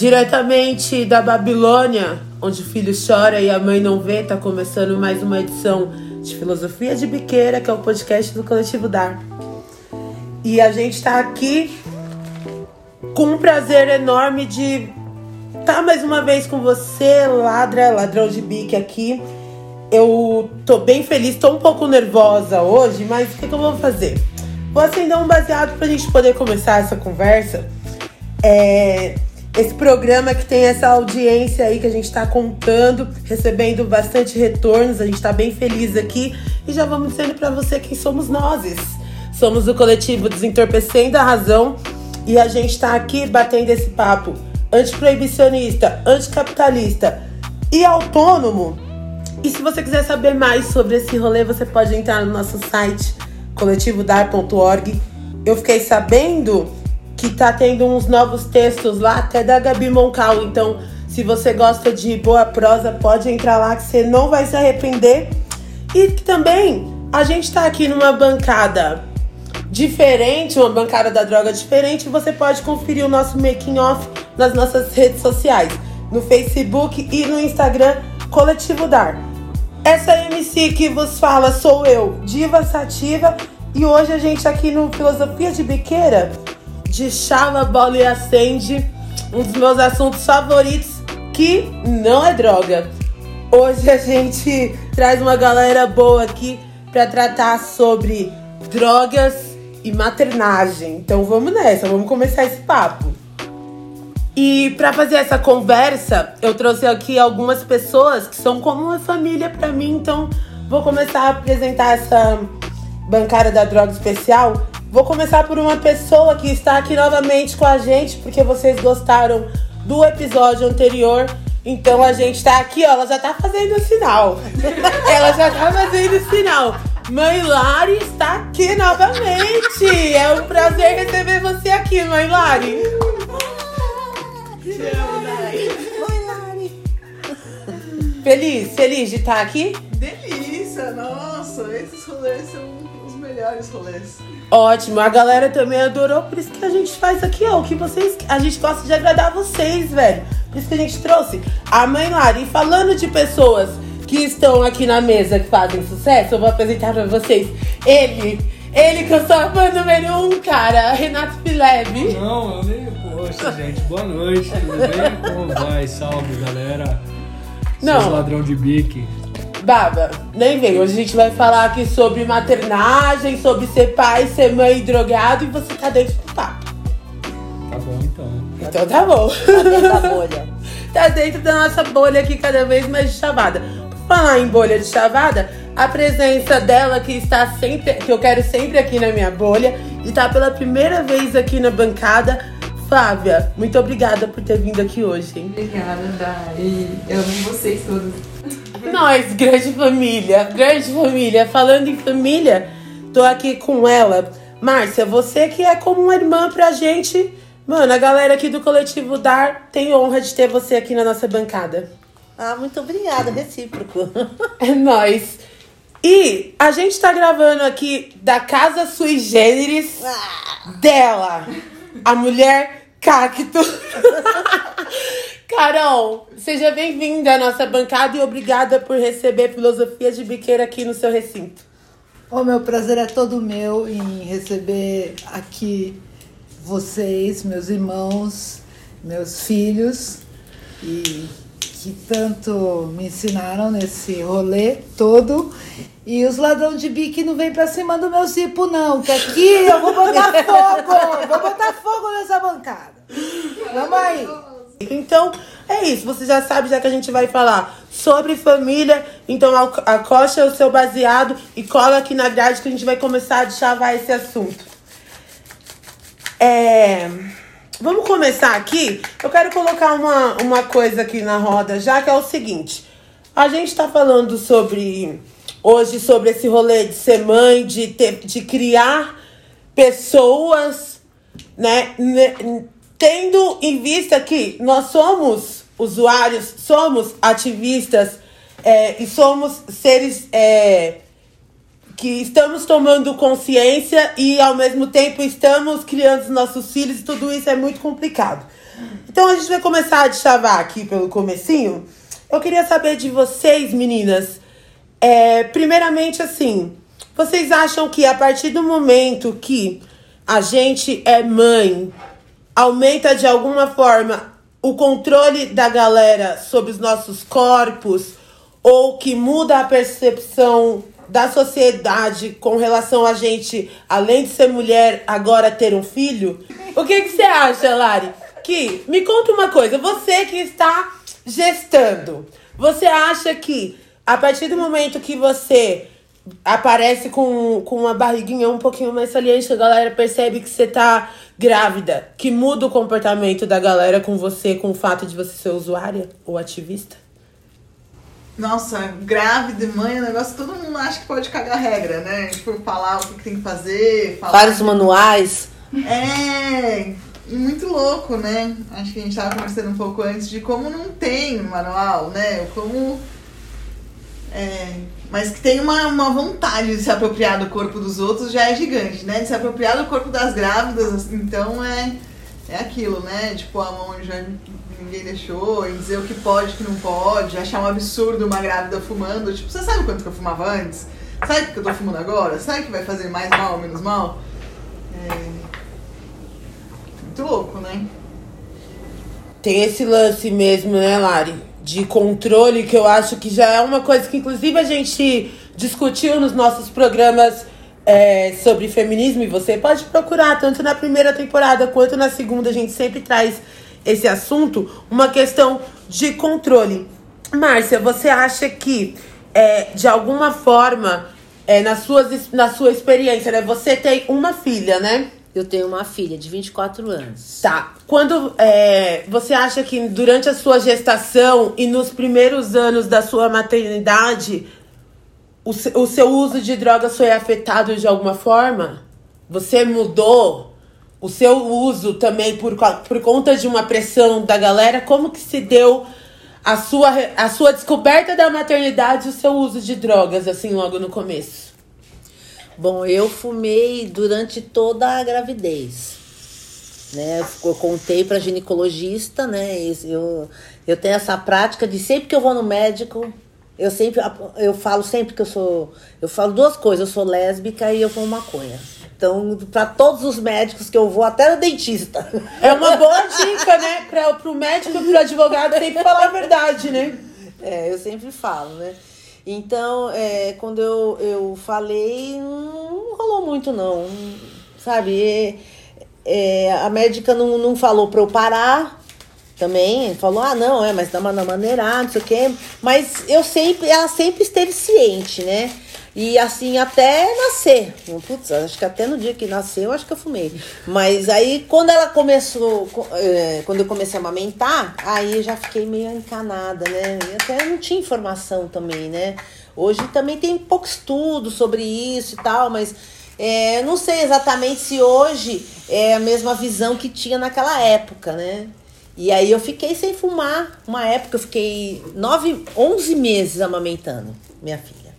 Diretamente da Babilônia, onde o filho chora e a mãe não vê, tá começando mais uma edição de Filosofia de Biqueira, que é o podcast do Coletivo Dar. E a gente tá aqui com um prazer enorme de estar tá mais uma vez com você, ladra, ladrão de bique aqui. Eu tô bem feliz, tô um pouco nervosa hoje, mas o que, que eu vou fazer? Vou acender um baseado pra gente poder começar essa conversa. É, esse programa que tem essa audiência aí que a gente está contando, recebendo bastante retornos, a gente está bem feliz aqui e já vamos dizendo para você quem somos nós. Somos o coletivo Desentorpecendo a Razão e a gente está aqui batendo esse papo antiproibicionista, anticapitalista e autônomo. E se você quiser saber mais sobre esse rolê, você pode entrar no nosso site coletivodar.org. Eu fiquei sabendo que tá tendo uns novos textos lá, até da Gabi Moncal. Então, se você gosta de boa prosa, pode entrar lá que você não vai se arrepender. E também a gente tá aqui numa bancada diferente, uma bancada da droga diferente. Você pode conferir o nosso making off nas nossas redes sociais, no Facebook e no Instagram Coletivo Dar. Essa MC que vos fala sou eu, Diva Sativa, e hoje a gente aqui no Filosofia de Biqueira de chava, bola e acende, um dos meus assuntos favoritos, que não é droga. Hoje a gente traz uma galera boa aqui para tratar sobre drogas e maternagem. Então vamos nessa, vamos começar esse papo. E para fazer essa conversa, eu trouxe aqui algumas pessoas que são como uma família para mim, então vou começar a apresentar essa bancária da droga especial Vou começar por uma pessoa que está aqui novamente com a gente, porque vocês gostaram do episódio anterior. Então a gente tá aqui, ó, ela já tá fazendo o sinal. ela já tá fazendo o sinal. Mãe Lari está aqui novamente. É um prazer receber você aqui, Mãe Lari. Te amo, Oi, Lari. Feliz, feliz de estar aqui? Delícia, nossa, esses rolês são os melhores rolês. Ótimo, a galera também adorou, por isso que a gente faz aqui, ó. O que vocês. A gente gosta de agradar vocês, velho. Por isso que a gente trouxe a mãe Lari. E falando de pessoas que estão aqui na mesa que fazem sucesso, eu vou apresentar pra vocês ele. Ele que eu sou a fã número um, cara, Renato Fileb. Não, eu nem. Poxa, gente, boa noite, tudo bem? Como vai? Salve, galera. Não. Seus ladrão de bique. Baba, nem vem. Hoje a gente vai falar aqui sobre maternagem, sobre ser pai, ser mãe drogado e você tá dentro do papo. Tá bom então. Então tá bom. Tá dentro da bolha. tá dentro da nossa bolha aqui cada vez mais de chavada. Por falar em bolha de chavada, a presença dela que está sempre, que eu quero sempre aqui na minha bolha, e tá pela primeira vez aqui na bancada. Flávia, muito obrigada por ter vindo aqui hoje, hein? Obrigada, Dai. Eu amo vocês todos. Nós, grande família, grande família. Falando em família, tô aqui com ela. Márcia, você que é como uma irmã pra gente. Mano, a galera aqui do Coletivo Dar tem honra de ter você aqui na nossa bancada. Ah, muito obrigada, recíproco. É nóis. E a gente tá gravando aqui da Casa Sui Generis Ah, dela, a mulher cacto. Carol, seja bem-vinda à nossa bancada e obrigada por receber Filosofia de Biqueira aqui no seu recinto. O meu prazer é todo meu em receber aqui vocês, meus irmãos, meus filhos, e que tanto me ensinaram nesse rolê todo. E os ladrão de bique não vem pra cima do meu cipo, não, que aqui eu vou botar fogo! Vou botar fogo nessa bancada. Vamos aí! Então, é isso. Você já sabe, já que a gente vai falar sobre família. Então, aco- acosta o seu baseado e cola aqui na grade que a gente vai começar a chavar esse assunto. É... Vamos começar aqui. Eu quero colocar uma, uma coisa aqui na roda, já que é o seguinte. A gente tá falando sobre... Hoje, sobre esse rolê de ser mãe, de, ter, de criar pessoas né, tendo em vista que nós somos usuários, somos ativistas é, e somos seres é, que estamos tomando consciência e ao mesmo tempo estamos criando os nossos filhos e tudo isso é muito complicado. Então a gente vai começar a deschavar aqui pelo comecinho. Eu queria saber de vocês, meninas. É, primeiramente, assim, vocês acham que a partir do momento que a gente é mãe, aumenta de alguma forma o controle da galera sobre os nossos corpos ou que muda a percepção da sociedade com relação a gente, além de ser mulher, agora ter um filho? O que, que você acha, Lari? Que me conta uma coisa, você que está gestando, você acha que a partir do momento que você aparece com, com uma barriguinha um pouquinho mais saliente, a galera percebe que você tá grávida, que muda o comportamento da galera com você, com o fato de você ser usuária ou ativista? Nossa, grávida e mãe é um negócio que todo mundo acha que pode cagar regra, né? Tipo, falar o que que tem que fazer, falar. Vários manuais. É, muito louco, né? Acho que a gente tava conversando um pouco antes de como não tem manual, né? Como. É, mas que tem uma, uma vontade de se apropriar do corpo dos outros já é gigante, né? De se apropriar do corpo das grávidas, assim, então é, é aquilo, né? Tipo, a mão já ninguém deixou, em dizer o que pode e o que não pode, achar um absurdo uma grávida fumando. Tipo, você sabe quanto que eu fumava antes? Sabe que eu tô fumando agora? Sabe que vai fazer mais mal ou menos mal? É... Muito louco, né? Tem esse lance mesmo, né, Lari? De controle, que eu acho que já é uma coisa que, inclusive, a gente discutiu nos nossos programas é, sobre feminismo. E você pode procurar, tanto na primeira temporada quanto na segunda, a gente sempre traz esse assunto. Uma questão de controle. Márcia, você acha que, é, de alguma forma, é, na, suas, na sua experiência, né? Você tem uma filha, né? Eu tenho uma filha de 24 anos. Tá. Quando é, você acha que durante a sua gestação e nos primeiros anos da sua maternidade, o, o seu uso de drogas foi afetado de alguma forma? Você mudou o seu uso também por, por conta de uma pressão da galera? Como que se deu a sua, a sua descoberta da maternidade e o seu uso de drogas, assim, logo no começo? Bom, eu fumei durante toda a gravidez. Né? Eu contei para ginecologista, né? Eu, eu tenho essa prática de sempre que eu vou no médico, eu sempre eu falo sempre que eu sou, eu falo duas coisas, eu sou lésbica e eu fumo maconha. Então, para todos os médicos que eu vou, até no dentista. É uma boa dica, né? Pra, pro médico e pro advogado sempre falar a verdade, né? É, eu sempre falo, né? Então, é, quando eu, eu falei, não rolou muito, não. Sabe? É, é, a médica não, não falou pra eu parar também. Falou, ah, não, é, mas dá uma maneirada, não sei o quê. Mas eu sempre, ela sempre esteve ciente, né? E assim, até nascer. Putz, acho que até no dia que nasceu, acho que eu fumei. Mas aí, quando ela começou, co- é, quando eu comecei a amamentar, aí eu já fiquei meio encanada, né? E até não tinha informação também, né? Hoje também tem pouco estudo sobre isso e tal, mas é, não sei exatamente se hoje é a mesma visão que tinha naquela época, né? E aí eu fiquei sem fumar. Uma época eu fiquei nove, 11 meses amamentando minha filha.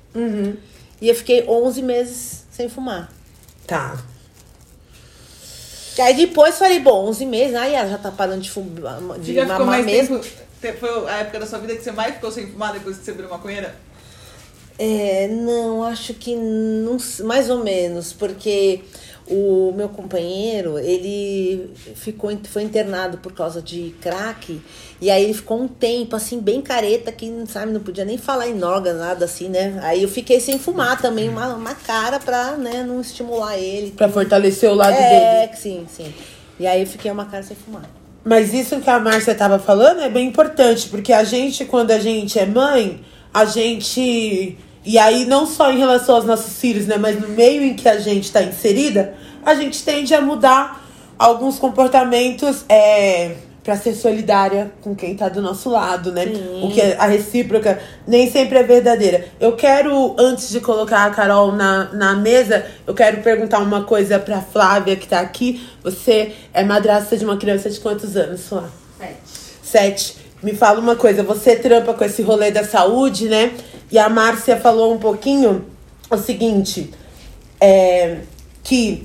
E eu fiquei 11 meses sem fumar. Tá. E aí depois falei, bom, 11 meses, aí ela já tá parando de, fumar, de já mamar mais mesmo. tempo? te- Foi a época da sua vida que você mais ficou sem fumar depois que você virou maconheira? É, não, acho que não, mais ou menos, porque o meu companheiro, ele ficou, foi internado por causa de crack, e aí ele ficou um tempo, assim, bem careta, que, sabe, não podia nem falar em droga, nada assim, né? Aí eu fiquei sem fumar também, uma, uma cara pra, né, não estimular ele. Pra fortalecer o lado É, dele. sim, sim. E aí eu fiquei uma cara sem fumar. Mas isso que a Márcia tava falando é bem importante, porque a gente, quando a gente é mãe, a gente. E aí, não só em relação aos nossos filhos, né? Mas no meio em que a gente tá inserida, a gente tende a mudar alguns comportamentos é, para ser solidária com quem tá do nosso lado, né? Sim. O que é a recíproca nem sempre é verdadeira. Eu quero, antes de colocar a Carol na, na mesa, eu quero perguntar uma coisa pra Flávia que tá aqui. Você é madrasta de uma criança de quantos anos, Flá? Sete. Sete. Me fala uma coisa, você trampa com esse rolê da saúde, né? E a Márcia falou um pouquinho o seguinte, é, que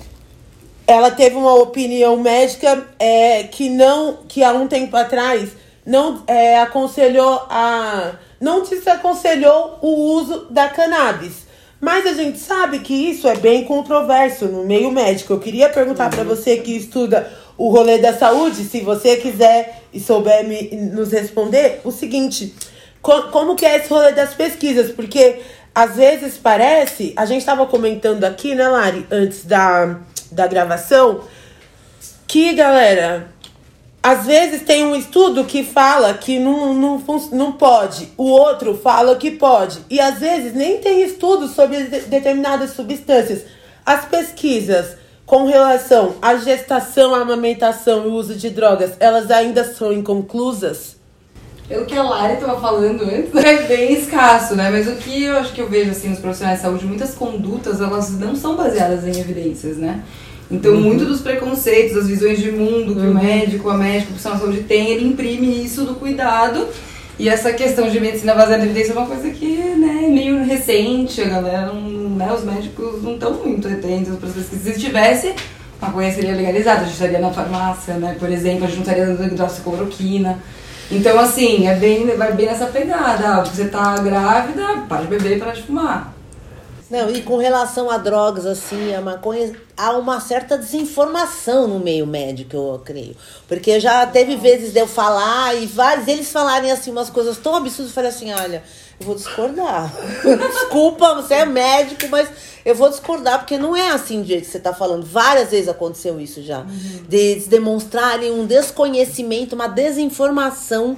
ela teve uma opinião médica é, que não, que há um tempo atrás não é, aconselhou a, não desaconselhou o uso da cannabis. Mas a gente sabe que isso é bem controverso no meio médico. Eu queria perguntar para você que estuda o rolê da saúde, se você quiser e souber me, nos responder, o seguinte: co- como que é esse rolê das pesquisas? Porque às vezes parece, a gente estava comentando aqui, né, Lari, antes da, da gravação, que, galera, às vezes tem um estudo que fala que não, não, não pode, o outro fala que pode. E às vezes nem tem estudo sobre de- determinadas substâncias. As pesquisas com relação à gestação, à amamentação e uso de drogas, elas ainda são inconclusas? Pelo que a Lari estava falando antes, é bem escasso, né? Mas o que eu acho que eu vejo assim nos profissionais de saúde, muitas condutas, elas não são baseadas em evidências, né? Então, muito dos preconceitos, das visões de mundo que o médico, a médica, o profissional de saúde tem, ele imprime isso do cuidado. E essa questão de medicina baseada em evidência é uma coisa que né, é meio recente, a galera, não, né, os médicos não estão muito atentos para as pesquisas. Se tivesse, a maconha seria legalizada, a gente estaria na farmácia, né? Por exemplo, a gente não estaria dando hidroxicloroquina. Então, assim, é bem, vai bem nessa pegada. Ah, você tá grávida, para de beber e para de fumar. Não, e com relação a drogas, assim, a maconha, há uma certa desinformação no meio médico, eu creio. Porque já teve vezes de eu falar e vários deles falarem assim umas coisas tão absurdas, eu falei assim, olha, eu vou discordar. Desculpa, você é médico, mas eu vou discordar, porque não é assim do jeito que você está falando. Várias vezes aconteceu isso já. De eles demonstrarem um desconhecimento, uma desinformação.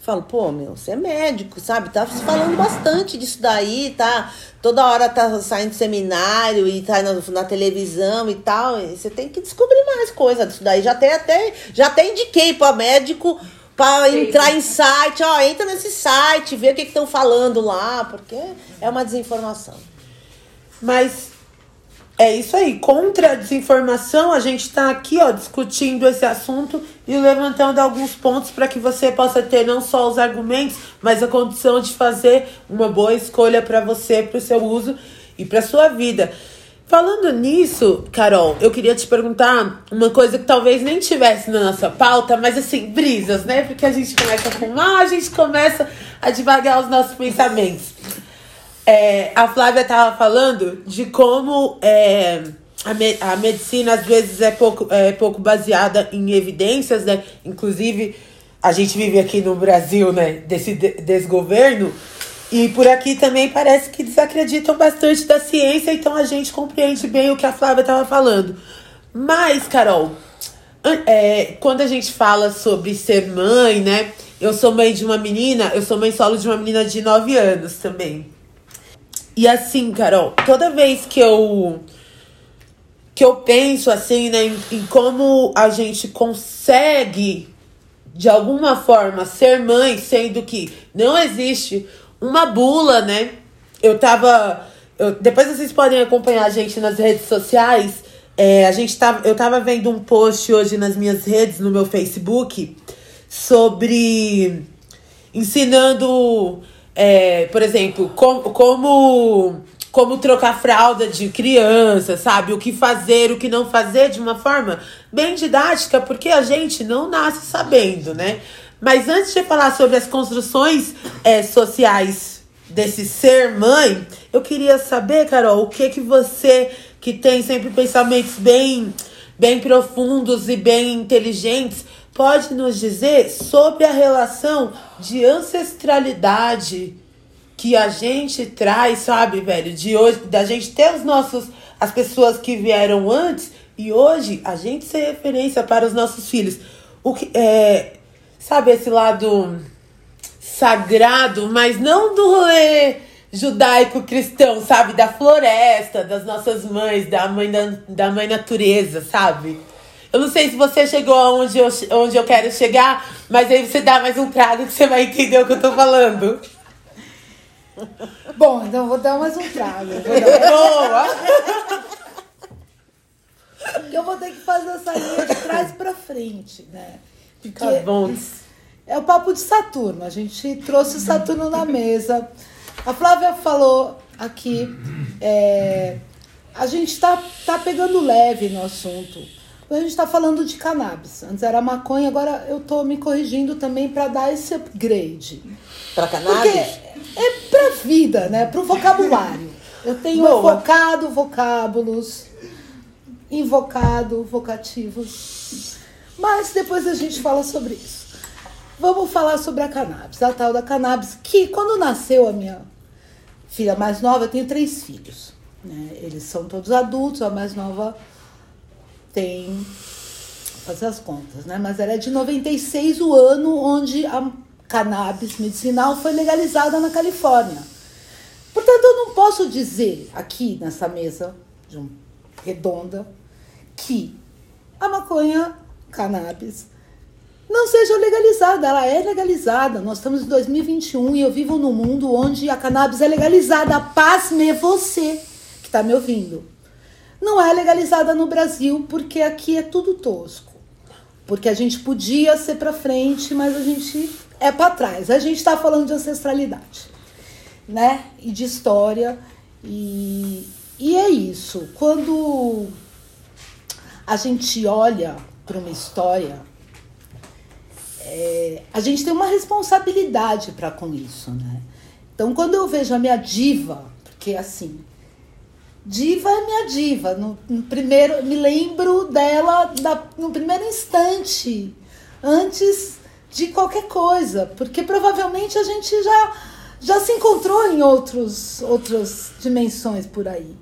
Falo, pô, meu, você é médico, sabe? Tá falando bastante disso daí, tá? Toda hora tá saindo seminário e tá na, na televisão e tal. E você tem que descobrir mais coisa disso daí. Já até, até, já até indiquei para médico para entrar em site, ó, entra nesse site, vê o que estão falando lá, porque é uma desinformação. Mas é isso aí. Contra a desinformação, a gente está aqui, ó, discutindo esse assunto e levantando alguns pontos para que você possa ter não só os argumentos, mas a condição de fazer uma boa escolha para você, para o seu uso e para sua vida. Falando nisso, Carol, eu queria te perguntar uma coisa que talvez nem tivesse na nossa pauta, mas assim, brisas, né? Porque a gente começa a fumar, a gente começa a devagar os nossos pensamentos. É, a Flávia estava falando de como é, a, me- a medicina às vezes é pouco, é pouco baseada em evidências, né? Inclusive, a gente vive aqui no Brasil, né? Desse de- desgoverno. E por aqui também parece que desacreditam bastante da ciência, então a gente compreende bem o que a Flávia estava falando. Mas, Carol, é, quando a gente fala sobre ser mãe, né? Eu sou mãe de uma menina, eu sou mãe solo de uma menina de 9 anos também. E assim, Carol, toda vez que eu que eu penso assim, né, em, em como a gente consegue de alguma forma ser mãe, sendo que não existe uma bula, né? Eu tava. eu- depois vocês podem acompanhar a gente nas redes sociais. É, a gente tava, eu tava vendo um post hoje nas minhas redes, no meu Facebook, sobre ensinando, é, por exemplo, com, como, como trocar fralda de criança, sabe? O que fazer, o que não fazer de uma forma bem didática, porque a gente não nasce sabendo, né? Mas antes de falar sobre as construções é, sociais desse ser mãe, eu queria saber, Carol, o que que você que tem sempre pensamentos bem bem profundos e bem inteligentes, pode nos dizer sobre a relação de ancestralidade que a gente traz, sabe, velho, de hoje, da gente ter os nossos as pessoas que vieram antes e hoje a gente ser referência para os nossos filhos. O que é, sabe esse lado sagrado, mas não do rolê judaico-cristão, sabe? Da floresta, das nossas mães, da mãe, da, da mãe natureza, sabe? Eu não sei se você chegou aonde eu, onde eu quero chegar, mas aí você dá mais um trago que você vai entender o que eu tô falando. Bom, então vou dar mais um trago. Boa! Eu vou ter que fazer essa linha de trás pra frente, né? Porque Tá bom. é o papo de Saturno. A gente trouxe o Saturno na mesa. A Flávia falou aqui é, a gente está tá pegando leve no assunto. A gente está falando de cannabis. Antes era maconha, agora eu tô me corrigindo também para dar esse upgrade. Porque cannabis? é pra vida, né? Pro vocabulário. Eu tenho Boa. evocado vocábulos, invocado vocativos. Mas depois a gente fala sobre isso. Vamos falar sobre a cannabis, a tal da cannabis, que quando nasceu a minha filha mais nova, eu tenho três filhos. Né? Eles são todos adultos, a mais nova tem. Vou fazer as contas, né? Mas era de 96 o ano onde a cannabis medicinal foi legalizada na Califórnia. Portanto, eu não posso dizer aqui nessa mesa redonda que a maconha, cannabis, não seja legalizada. Ela é legalizada. Nós estamos em 2021 e eu vivo num mundo onde a cannabis é legalizada. Pasme você que está me ouvindo. Não é legalizada no Brasil porque aqui é tudo tosco. Porque a gente podia ser para frente, mas a gente é para trás. A gente está falando de ancestralidade, né? E de história. E, e é isso. Quando a gente olha para uma história, é, a gente tem uma responsabilidade para com isso, né? Então, quando eu vejo a minha diva, porque assim, diva é minha diva. No, no primeiro, me lembro dela da, no primeiro instante, antes de qualquer coisa, porque provavelmente a gente já já se encontrou em outros outras dimensões por aí.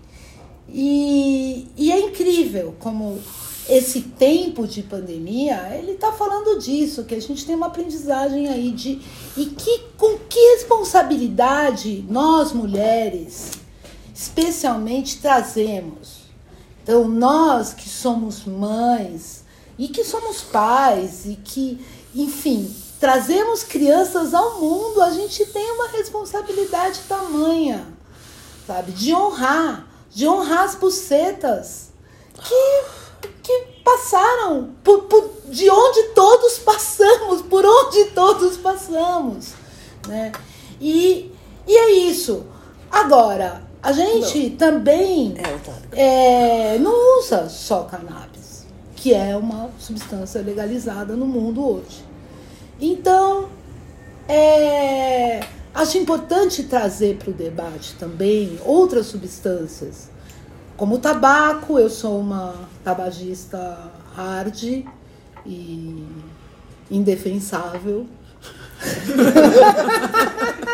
E, e é incrível como esse tempo de pandemia, ele está falando disso, que a gente tem uma aprendizagem aí de e que com que responsabilidade nós mulheres especialmente trazemos. Então, nós que somos mães e que somos pais e que, enfim, trazemos crianças ao mundo, a gente tem uma responsabilidade tamanha, sabe? De honrar, de honrar as bucetas que, passaram, por, por, de onde todos passamos, por onde todos passamos, né? E, e é isso. Agora, a gente também É, é, não usa só cannabis, que é uma substância legalizada no mundo hoje. Então, é, acho importante trazer para o debate também outras substâncias, como tabaco. Eu sou uma tabagista hard e indefensável.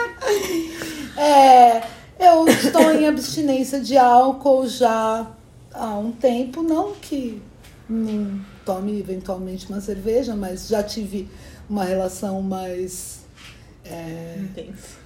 É, eu estou em abstinência de álcool já há um tempo, não que não tome eventualmente uma cerveja, mas já tive uma relação mais é,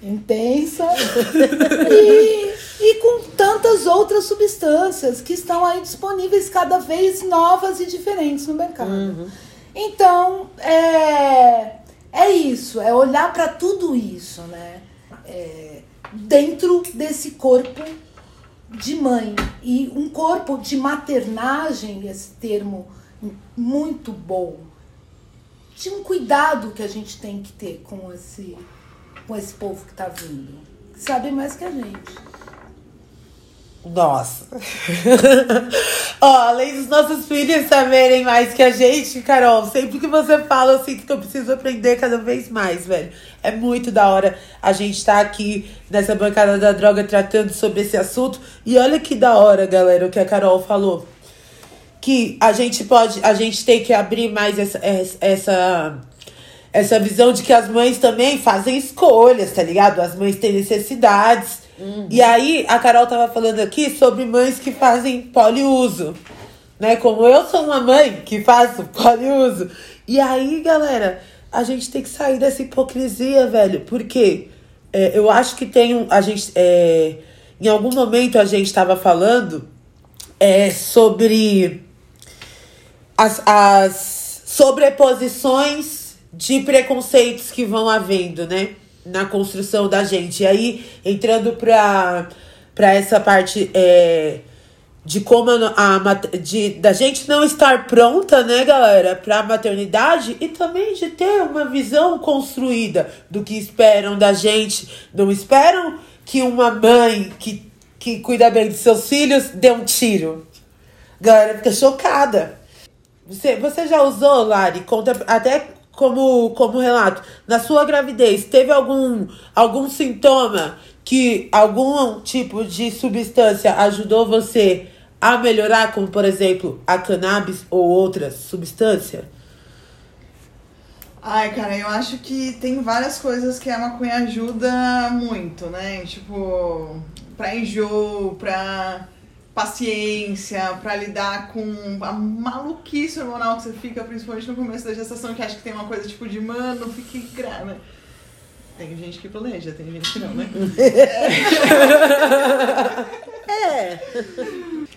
intensa e, e com tantas outras substâncias que estão aí disponíveis cada vez novas e diferentes no mercado. Então, é, é isso, é olhar para tudo isso, né? É, dentro desse corpo de mãe. E um corpo de maternagem, esse termo muito bom, de um cuidado que a gente tem que ter com esse, com esse povo que está vindo. Que sabe mais que a gente. Nossa. Ó, além dos nossos filhos saberem mais que a gente, Carol, sempre que você fala, eu sinto que eu preciso aprender cada vez mais, velho. É muito da hora a gente estar aqui nessa bancada da droga tratando sobre esse assunto. E olha que da hora, galera, o que a Carol falou. Que a gente pode, a gente tem que abrir mais essa, essa, essa visão de que as mães também fazem escolhas, tá ligado? As mães têm necessidades. E aí, a Carol tava falando aqui sobre mães que fazem poliuso. Né? Como eu sou uma mãe que faço poliuso. E aí, galera, a gente tem que sair dessa hipocrisia, velho. Porque é, eu acho que tem um. A gente, é, em algum momento a gente tava falando é, sobre as, as sobreposições de preconceitos que vão havendo, né? Na construção da gente. E aí, entrando pra, pra essa parte é, de como a, a de, da gente não estar pronta, né, galera, pra maternidade e também de ter uma visão construída do que esperam da gente. Não esperam que uma mãe que que cuida bem dos seus filhos, deu um tiro. A galera fica chocada. Você, você já usou, Lari? Conta até como, como relato. Na sua gravidez, teve algum, algum sintoma que algum tipo de substância ajudou você a melhorar, como por exemplo a cannabis ou outra substância? Ai, cara, eu acho que tem várias coisas que a maconha ajuda muito, né? Tipo, pra enjoo, pra paciência, pra lidar com a maluquice hormonal que você fica, principalmente no começo da gestação, que acha que tem uma coisa tipo de, mano, fique grávida. Tem gente que planeja, tem gente que não, né? É.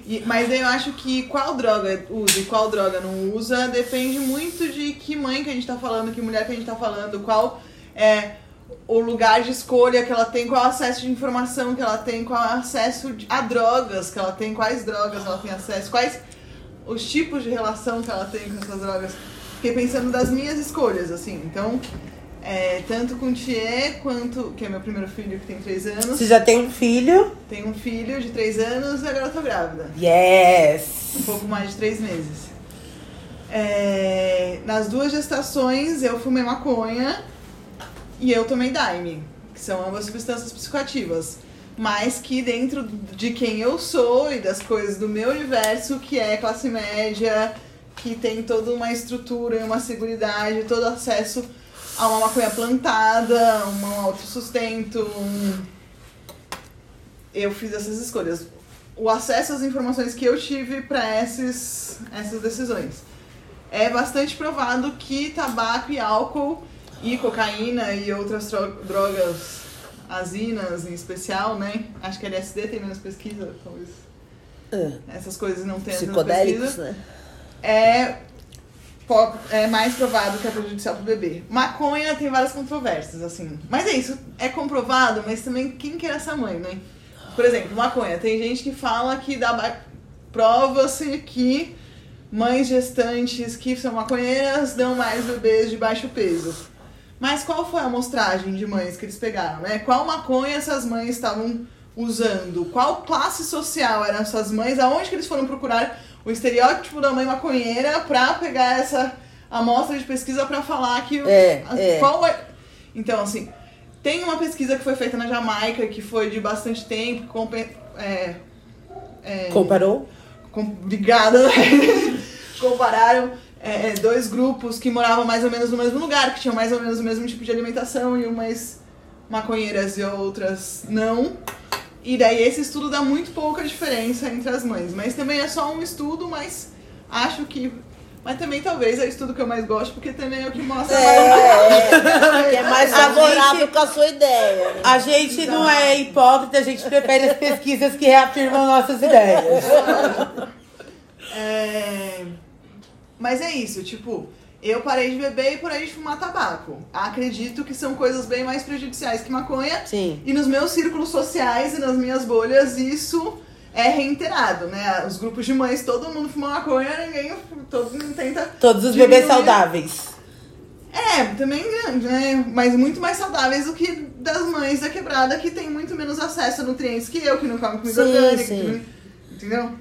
E- mas eu acho que qual droga usa e qual droga não usa depende muito de que mãe que a gente tá falando, que mulher que a gente tá falando, qual é o lugar de escolha que ela tem, qual acesso de informação que ela tem, qual acesso de- a drogas que ela tem, quais drogas ela tem acesso, quais os tipos de relação que ela tem com essas drogas. Fiquei pensando das minhas escolhas, assim. Então, é, tanto com o Thier quanto, que é meu primeiro filho que tem três anos, Você já tem um filho? tem um filho de três anos e agora eu tô grávida Yes! um pouco mais de três meses. É, nas duas gestações eu fumei maconha e eu tomei daime, que são ambas substâncias psicoativas. Mas que dentro de quem eu sou e das coisas do meu universo, que é classe média, que tem toda uma estrutura e uma seguridade, todo acesso a uma maconha plantada, um autossustento, um... eu fiz essas escolhas o acesso às informações que eu tive para essas decisões. É bastante provado que tabaco e álcool e cocaína e outras drogas azinas em especial, né? Acho que LSD tem menos pesquisa, talvez. Essas coisas não tem Psicodélicos, pesquisa. né? É, é mais provado que é prejudicial pro bebê. Maconha tem várias controvérsias, assim. Mas é isso, é comprovado, mas também quem que era essa mãe, né? Por exemplo, maconha. Tem gente que fala que dá prova-se que mães gestantes que são maconheiras dão mais bebês de baixo peso. Mas qual foi a amostragem de mães que eles pegaram, né? Qual maconha essas mães estavam usando? Qual classe social eram essas mães? Aonde que eles foram procurar o estereótipo da mãe maconheira pra pegar essa amostra de pesquisa pra falar que É, a- é. qual é então assim tem uma pesquisa que foi feita na Jamaica que foi de bastante tempo com é, é, Comparou? com- Obrigada. Compararam é, é, dois grupos que moravam mais ou menos no mesmo lugar, que tinham mais ou menos o mesmo tipo de alimentação, e umas maconheiras e outras não. E daí esse estudo dá muito pouca diferença entre as mães. Mas também é só um estudo, mas acho que. Mas também talvez é o estudo que eu mais gosto, porque também é o que mostra mais. É, que é mais A favorável gente- com a sua ideia. né? A gente não é hipócrita, a gente prefere as pesquisas que reafirmam nossas ideias. É, Mas é isso, tipo, eu parei de beber e parei de fumar tabaco. Acredito que são coisas bem mais prejudiciais que maconha. Sim. E nos meus círculos sociais e nas minhas bolhas, isso é reiterado, né? Os grupos de mães, todo mundo fuma maconha, ninguém todo mundo tenta. Todos os bebês diminuir. saudáveis. É, também grande, né? Mas muito mais saudáveis do que das mães da quebrada que tem muito menos acesso a nutrientes que eu, que não come comida Sim, orgânica. sim. que Entendeu?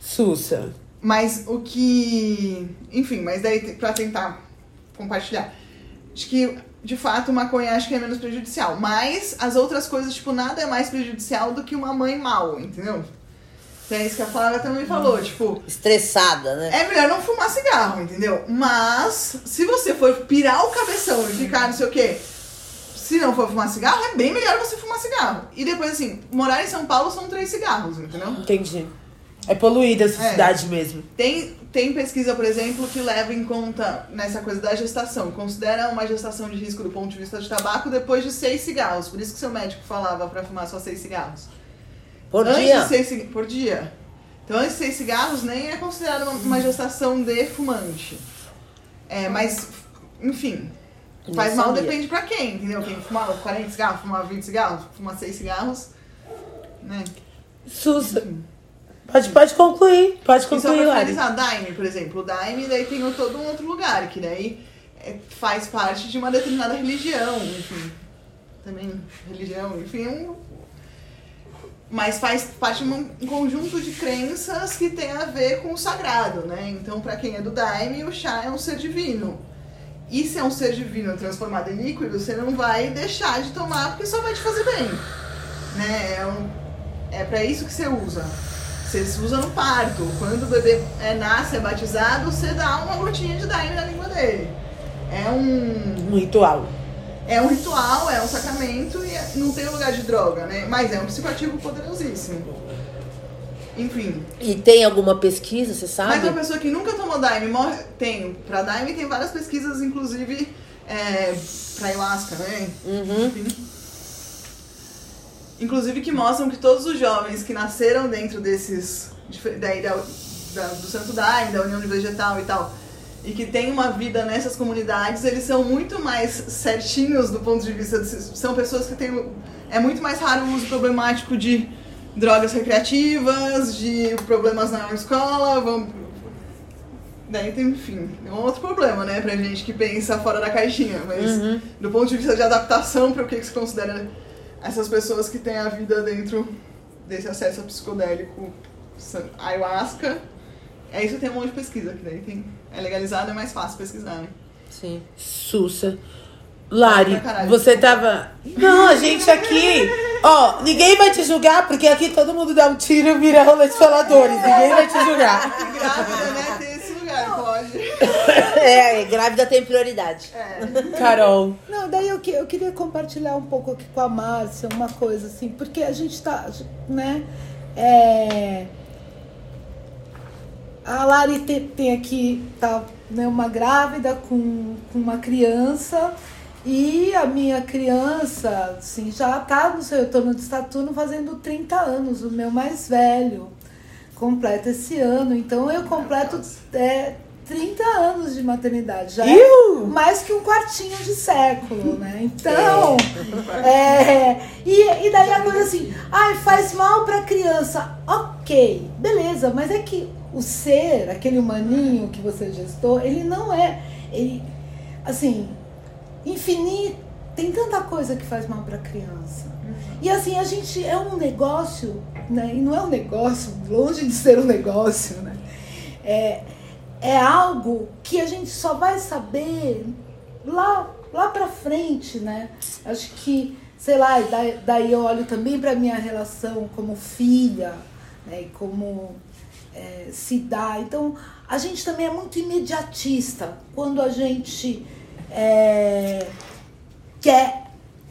Sussa. Mas o que. Enfim, mas daí pra tentar compartilhar. Acho que, de fato, maconha acho que é menos prejudicial. Mas as outras coisas, tipo, nada é mais prejudicial do que uma mãe mal, entendeu? Então é isso que a Flávia também falou, tipo. Estressada, né? É melhor não fumar cigarro, entendeu? Mas, se você for pirar o cabeção e ficar não sei o quê, se não for fumar cigarro, é bem melhor você fumar cigarro. E depois, assim, morar em São Paulo são três cigarros, entendeu? Entendi. É poluída essa É. cidade mesmo. Tem, tem pesquisa, por exemplo, que leva em conta nessa coisa da gestação. Considera uma gestação de risco do ponto de vista de tabaco depois de seis cigarros. Por isso que seu médico falava pra fumar só seis cigarros. Por antes dia. Seis, por dia. Então, antes de seis cigarros nem é considerado uma, uma gestação de fumante. É, mas, enfim, Não faz mal sabia. depende pra quem, entendeu? Quem fumava 40 cigarros, fumava 20 cigarros, fuma seis cigarros, né? Sussa. Pode, pode concluir. Pode E só concluir, pra finalizar, Daime, por exemplo. O Daime daí tem todo um outro lugar, que daí é, faz parte de uma determinada religião, enfim. Também religião, enfim. Um... mas faz parte de um conjunto de crenças que tem a ver com o sagrado, né? Então, para quem é do Daime, o chá é um ser divino. E se é um ser divino transformado em líquido, você não vai deixar de tomar porque só vai te fazer bem. Né? É, um, é para isso que você usa. Você usa no parto. Quando o bebê é, nasce, é batizado, você dá uma gotinha de daime na língua dele. É um. Um ritual. É um ritual, é um sacramento e é- não tem lugar de droga, né? Mas é um psicoativo poderosíssimo. Enfim. E tem alguma pesquisa, você Mas sabe? uma pessoa que nunca tomou Daime morre. Tem. Pra Daime tem várias pesquisas, inclusive é, pra ayahuasca, né? Uhum. Enfim. Inclusive que mostram que todos os jovens que nasceram dentro desses. Daí, da, da- do Santo Daime, da União Vegetal e tal. E que tem uma vida nessas comunidades, eles são muito mais certinhos do ponto de vista. De, são pessoas que têm. É muito mais raro o uso problemático de drogas recreativas, de problemas na escola. Vão, daí tem, enfim, é um outro problema, né, pra gente que pensa fora da caixinha. Mas do ponto de vista de adaptação para o que, que se considera essas pessoas que têm a vida dentro desse acesso psicodélico ayahuasca, é isso tem um monte de pesquisa, que daí tem, é legalizado, é mais fácil pesquisar, né? Sim. Sussa. Lari, você tava. Não, a gente aqui. Ó, ninguém vai te julgar, porque aqui todo mundo dá um tiro e vira rola de faladores. Ninguém vai te julgar. Grávida, né, pode. É, grávida tem prioridade. É. Carol. Não, daí eu, que- eu queria compartilhar um pouco aqui com a Márcia uma coisa assim, porque a gente tá, né? É, a Lari te- tem aqui, tá, né, uma grávida com, com uma criança e a minha criança, assim, já tá no seu retorno de Saturno fazendo 30 anos, o meu mais velho completa esse ano, então eu completo é, 30 anos de maternidade, já é mais que um quartinho de século, né? Então, é, e, e daí a coisa assim, ai, faz mal pra criança. Ok, beleza, mas é que o ser, aquele humaninho que você gestou, ele não é, ele, assim, infinito, tem tanta coisa que faz mal pra criança. E assim, a gente é um negócio, né? E não é um negócio, longe de ser um negócio, né? É, é algo que a gente só vai saber lá, lá pra frente, né? Acho que, sei lá, daí, daí eu olho também pra minha relação como filha, né? E como é, se dá. Então, a gente também é muito imediatista quando a gente é, quer.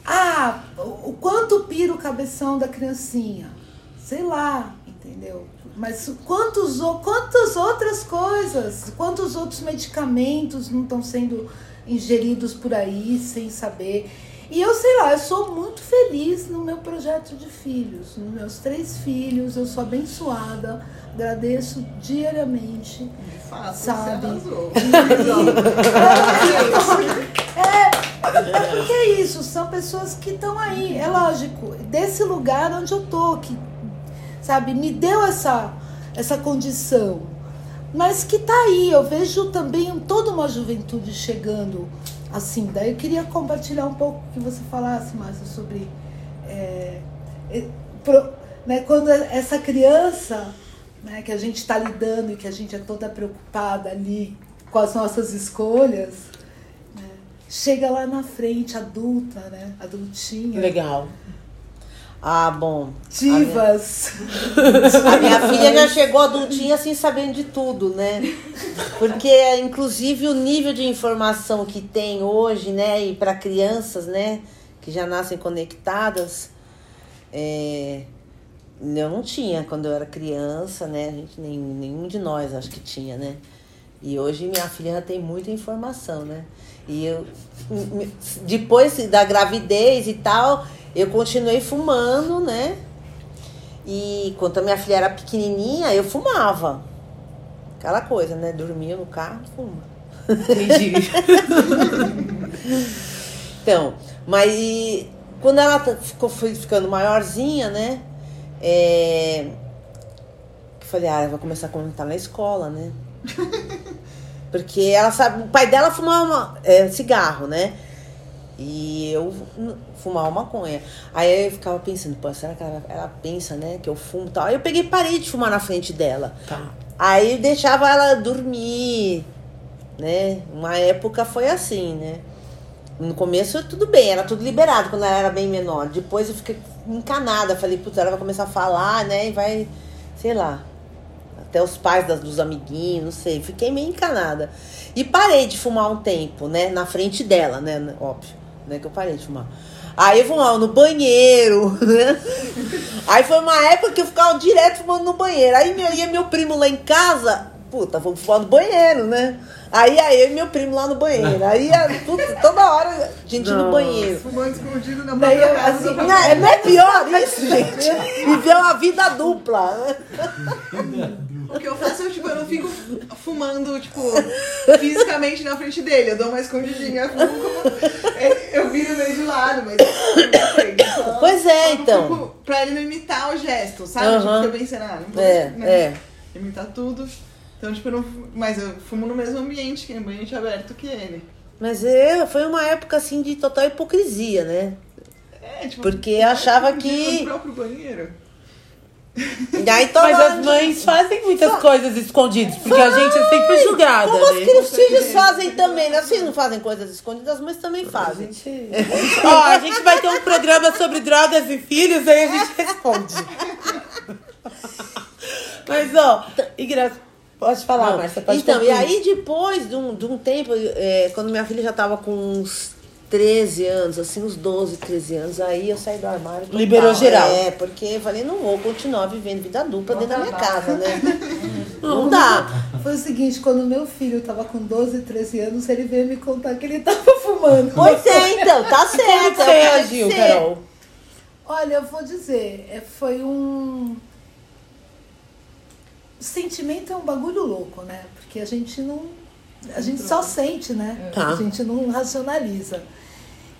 Ah, o quanto pira o cabeção da criancinha? Sei lá, entendeu? Mas quantos, quantas outras coisas, quantos outros medicamentos não estão sendo ingeridos por aí sem saber? E eu sei lá, eu sou muito feliz no meu projeto de filhos, nos meus três filhos, eu sou abençoada, agradeço diariamente. De fato, Sabe? você arrasou. É porque é isso, são pessoas que estão aí, é lógico, desse lugar onde eu tô, que, sabe, me deu essa, essa condição. Mas que tá aí, eu vejo também toda uma juventude chegando assim. Daí eu queria compartilhar um pouco que você falasse, Márcia, sobre. é, pro- né, quando essa criança né, que a gente está lidando e que a gente é toda preocupada ali com as nossas escolhas, né, chega lá na frente, adulta, né? Adultinha. Legal. Ah, bom. Divas. A minha filha já chegou adultinha assim sabendo de tudo, né? Porque inclusive o nível de informação que tem hoje, né, e para crianças, né, que já nascem conectadas, é, eu não tinha quando eu era criança, né? A gente nem nenhum de nós acho que tinha, né? E hoje minha filha já tem muita informação, né? E eu depois da gravidez e tal, eu continuei fumando, né? E quando a minha filha era pequenininha, eu fumava. Aquela coisa, né? Dormia no carro, fuma. Entendi. Então, mas quando ela tá- ficou foi ficando maiorzinha, né? É, eu falei, ah, ela vai começar a comentar na escola, né? Porque ela sabe, o pai dela fumava é, cigarro, né? E eu fumava maconha. Aí eu ficava pensando, pô, será que ela, ela pensa, né, que eu fumo e tal? Aí eu peguei e parei de fumar na frente dela. Tá. Aí deixava ela dormir, né? Uma época foi assim, né? No começo tudo bem, era tudo liberado quando ela era bem menor. Depois eu fiquei encanada, falei, putz, ela vai começar a falar, né? E vai, sei lá, até os pais das, dos amiguinhos, não sei. Fiquei meio encanada. E parei de fumar um tempo, né? Na frente dela, né? Óbvio, né? Que eu parei de fumar. Aí eu fumava no banheiro, né? Aí foi uma época que eu ficava direto fumando no banheiro. Aí meu, ia meu primo lá em casa, puta, vamos fumar no banheiro, né? Aí aí eu e meu primo lá no banheiro. Aí ia, puta, toda hora a gente no Nossa. banheiro. Fumando escondido na Daí própria eu, casa assim, Não é, não é pior isso, gente? Viver uma vida dupla. O que eu faço é, tipo, eu não fico fumando, tipo, fisicamente na frente dele. Eu dou uma escondidinha, fumo como... é, Eu viro meio de lado, mas... Só- Pois é, só, então. Tipo, pra ele não imitar o gesto, sabe? Aham. Tipo, eu pensei, ah, não vou É, né, é. imitar tudo. Então, tipo, eu não... Mas eu fumo no mesmo ambiente, que é um ambiente aberto que ele. Mas é, foi uma época assim de total hipocrisia, né? É, tipo... Porque eu achava que- No próprio banheiro. E aí toda Mas as mães fazem muitas coisas escondidas, porque a gente é sempre julgada, Como as né? que os filhos fazem também, né? Os filhos não fazem coisas escondidas, as mães também fazem. Ó, a gente vai ter um programa sobre drogas e filhos, aí a gente responde. Mas, ó, Igra, pode falar, Não, Márcia, pode então, e concluir. aí depois de um, de um tempo, é, quando minha filha já tava com uns 13 anos, assim, uns 12, 13 anos, aí eu saí do armário. total. Liberou geral. É, porque eu falei, não vou continuar vivendo vida dupla dentro da minha casa, né? Não dá. Foi o seguinte, quando meu filho tava com 12, 13 anos, ele veio me contar que ele tava fumando. Pois é, então, tá certo. você reagiu. Carol? Olha, eu vou dizer, é, foi um. O sentimento é um bagulho louco, né? Porque a gente não. A gente só sente, né? Tá. A gente não racionaliza.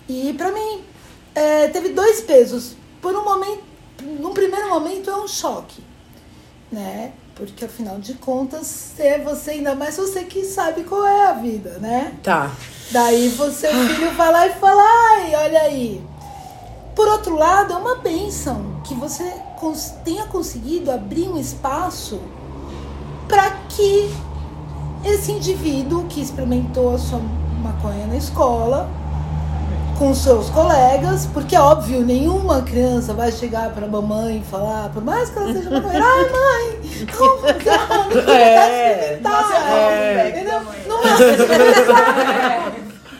E pra mim, é, teve dois pesos. Por um momento, num primeiro momento é um choque, né? Porque afinal de contas, é você, ainda mais você que sabe qual é a vida, né? Tá. Daí você, filho vai lá e fala, ai, olha aí. Por outro lado, é uma bênção que você tenha conseguido abrir um espaço para que esse indivíduo que experimentou a sua maconha na escola, com seus colegas, porque óbvio, nenhuma criança vai chegar para a mamãe e falar, por mais que ela seja maconheira, ai mãe, como não É. experimentar? Nossa, eu amo o back Entendeu? da mãe. Não é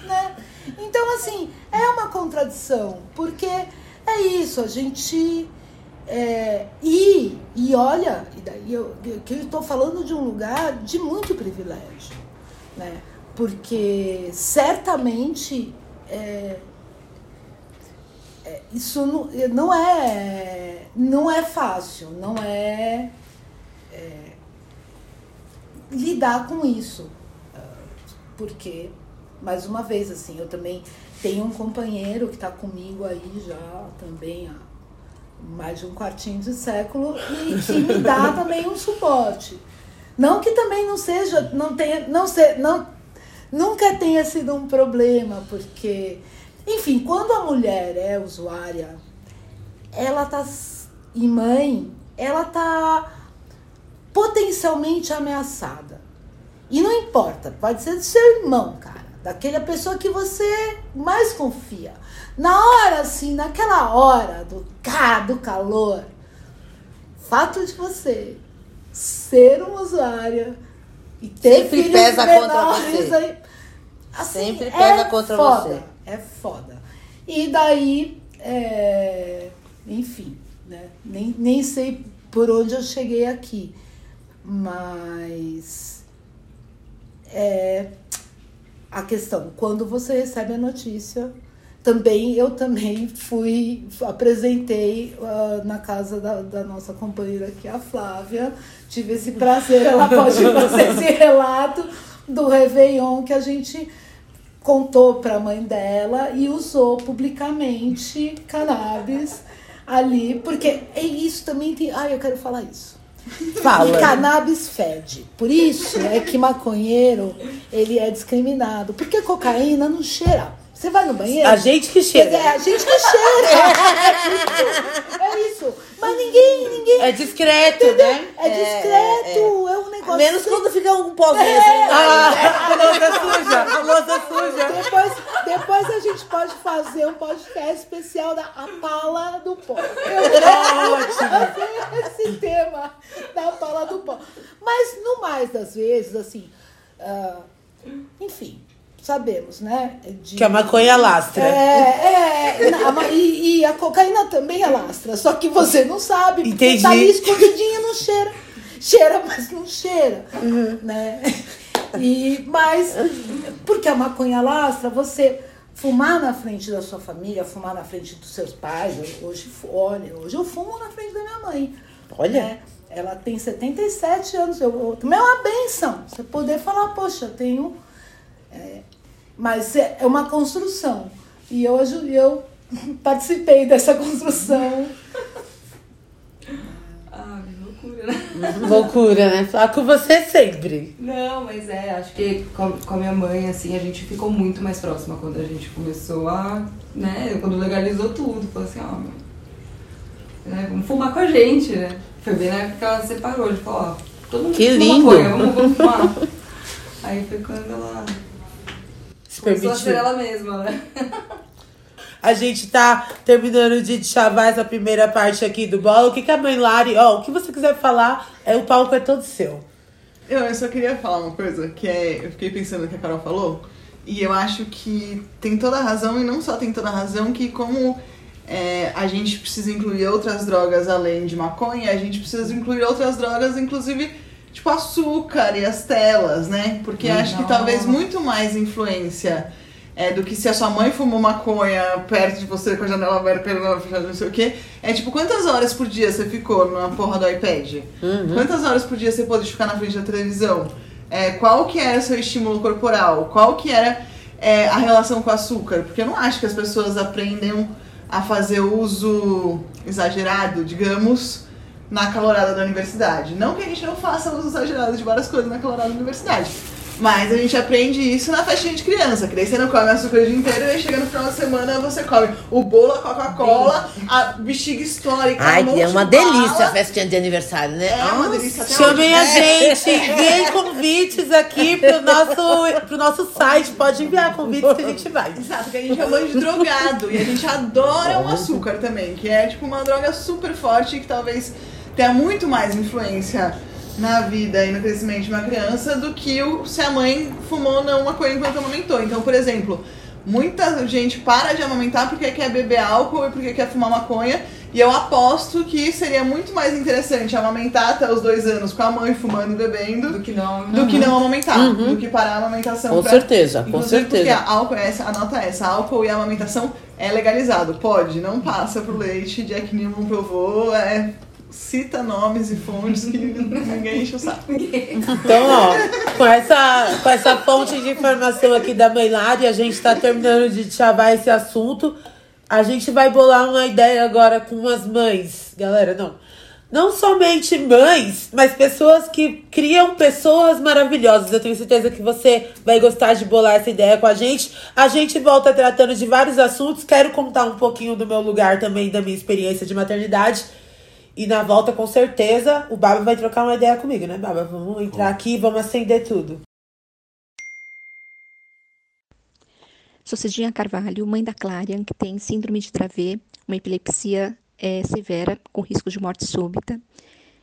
né? Então, assim, é uma contradição, porque é isso, a gente. É, e, e olha, e daí eu, eu, que eu estou falando de um lugar de muito privilégio, né? Porque certamente é, é, isso não, não é não é fácil, não é, é lidar com isso. Porque mais uma vez assim eu também tenho um companheiro que está comigo aí já também há mais de um quartinho de século e que me dá também um suporte. Não que também não seja não tenha não ser não nunca tenha sido um problema porque enfim quando a mulher é usuária ela tá e mãe ela tá potencialmente ameaçada e não importa, pode ser do seu irmão, cara. Daquela pessoa que você mais confia. Na hora, assim, naquela hora do, cá, do calor, fato de você ser uma usuária e ter Sempre filhos pesa contra menores você. aí, assim, Sempre pesa contra foda, você. É foda. E daí, é, enfim, né? Nem, nem sei por onde eu cheguei aqui. Mas é a questão, quando você recebe a notícia, também eu também fui, apresentei ah, na casa da, da nossa companheira aqui, a Flávia, tive esse prazer, ela pode fazer esse relato do Réveillon que a gente contou para a mãe dela e usou publicamente cannabis ali, porque é isso também tem. Ai, eu quero falar isso. Fala. E cannabis fede. Por isso é que maconheiro ele é discriminado. Porque cocaína não cheira. Você vai no banheiro? A gente que dizer, É a gente que cheira. É isso. Mas ninguém, ninguém. É discreto, né? É discreto. É, um negócio. Menos sem- quando fica um pozinho assim. Ah, a louça suja, a louça suja. Depois, depois a gente pode fazer um podcast especial da A Pala do Pó. Eu quero fazer esse tema da Pala do Pó. Mas no mais das vezes, assim, ah, enfim, sabemos, né? de- Que a maconha lastra. É, é, na- e, e a cocaína também alastra, só que você não sabe, porque Entendi. tá ali escondidinha, não cheira. Cheira, mas não cheira, Uhum. né? E, mas, porque a maconha alastra, você fumar na frente da sua família, fumar na frente dos seus pais, hoje, olha, hoje eu fumo na frente da minha mãe. Olha. né? Ela tem 77 anos, eu, eu, também é uma benção, você poder falar, poxa, eu tenho mas é é uma construção. E hoje eu participei dessa construção. Ah, loucura, né? Loucura, né? Falar com você sempre. Não, mas é, acho que com, com a minha mãe, assim, a gente ficou muito mais próxima quando a gente começou a, né, quando legalizou tudo. Falou assim, ó, né, vamos fumar com a gente, né? Foi bem na época que ela se separou, falar, ó, todo mundo Que lindo. maconha, vamos, vamos fumar. Aí foi quando ela Se começou a ser permitiu. ela mesma, né? A gente tá terminando de chavar essa primeira parte aqui do bolo. O que, que a mãe Lari, ó, o que você quiser falar, é o palco é todo seu. Eu, eu só queria falar uma coisa, que é. Eu fiquei pensando no que a Carol falou, e eu acho que tem toda a razão, e não só tem toda a razão, que como é, a gente precisa incluir outras drogas além de maconha, a gente precisa incluir outras drogas, inclusive, tipo açúcar e as telas, né? Porque acho que talvez muito mais influência. É, do que se a sua mãe fumou maconha perto de você com a janela aberta, perna fechada, não sei o quê. É tipo, quantas horas por dia você ficou na porra do iPad? Quantas horas por dia você pôde ficar na frente da televisão? É, qual que era seu estímulo corporal? Qual que era é, a relação com o açúcar? Porque eu não acho que as pessoas aprendem a fazer uso exagerado, digamos, na calorada da universidade. Não que a gente não faça uso exagerado de várias coisas na calorada da universidade. Mas a gente aprende isso na festinha de criança, que daí você não come açúcar o dia inteiro e aí chega no final de semana você come o bolo, a Coca-Cola, a bexiga histórica. Ai, um é uma de delícia bala. a festinha de aniversário, né? É uma Nossa. delícia até Chamem hoje. a gente, enviem convites aqui pro nosso, pro nosso site. Pode enviar convites que a gente vai. Exato, que a gente é mãe de drogado e a gente adora o açúcar também, que é tipo uma droga super forte que talvez tenha muito mais influência na vida e no crescimento de uma criança do que o, se a mãe fumou ou não maconha enquanto amamentou. Então, por exemplo, muita gente para de amamentar porque quer beber álcool e porque quer fumar maconha. E eu aposto que seria muito mais interessante amamentar até os dois anos com a mãe fumando e bebendo Do que não. do que não amamentar, do que parar a amamentação. Com pra- certeza, com certeza. Porque a álcool, essa, anota essa, álcool e a amamentação é legalizado. Pode, não passa pro leite, Jack Newman provou, é, cita nomes e fontes que ninguém enche o saco. Então, ó, com essa, com essa fonte de informação aqui da mãe Lari, a gente tá terminando de chavar esse assunto. A gente vai bolar uma ideia agora com as mães. Galera, não. Não somente mães, mas pessoas que criam pessoas maravilhosas. Eu tenho certeza que você vai gostar de bolar essa ideia com a gente. A gente volta tratando de vários assuntos. Quero contar um pouquinho do meu lugar também, da minha experiência de maternidade. E na volta, com certeza, o Baba vai trocar uma ideia comigo, né, Baba? Vamos entrar aqui e vamos acender tudo. Sou Cidinha Carvalho, mãe da Clarian, que tem síndrome de Dravet, uma epilepsia eh, severa, com risco de morte súbita.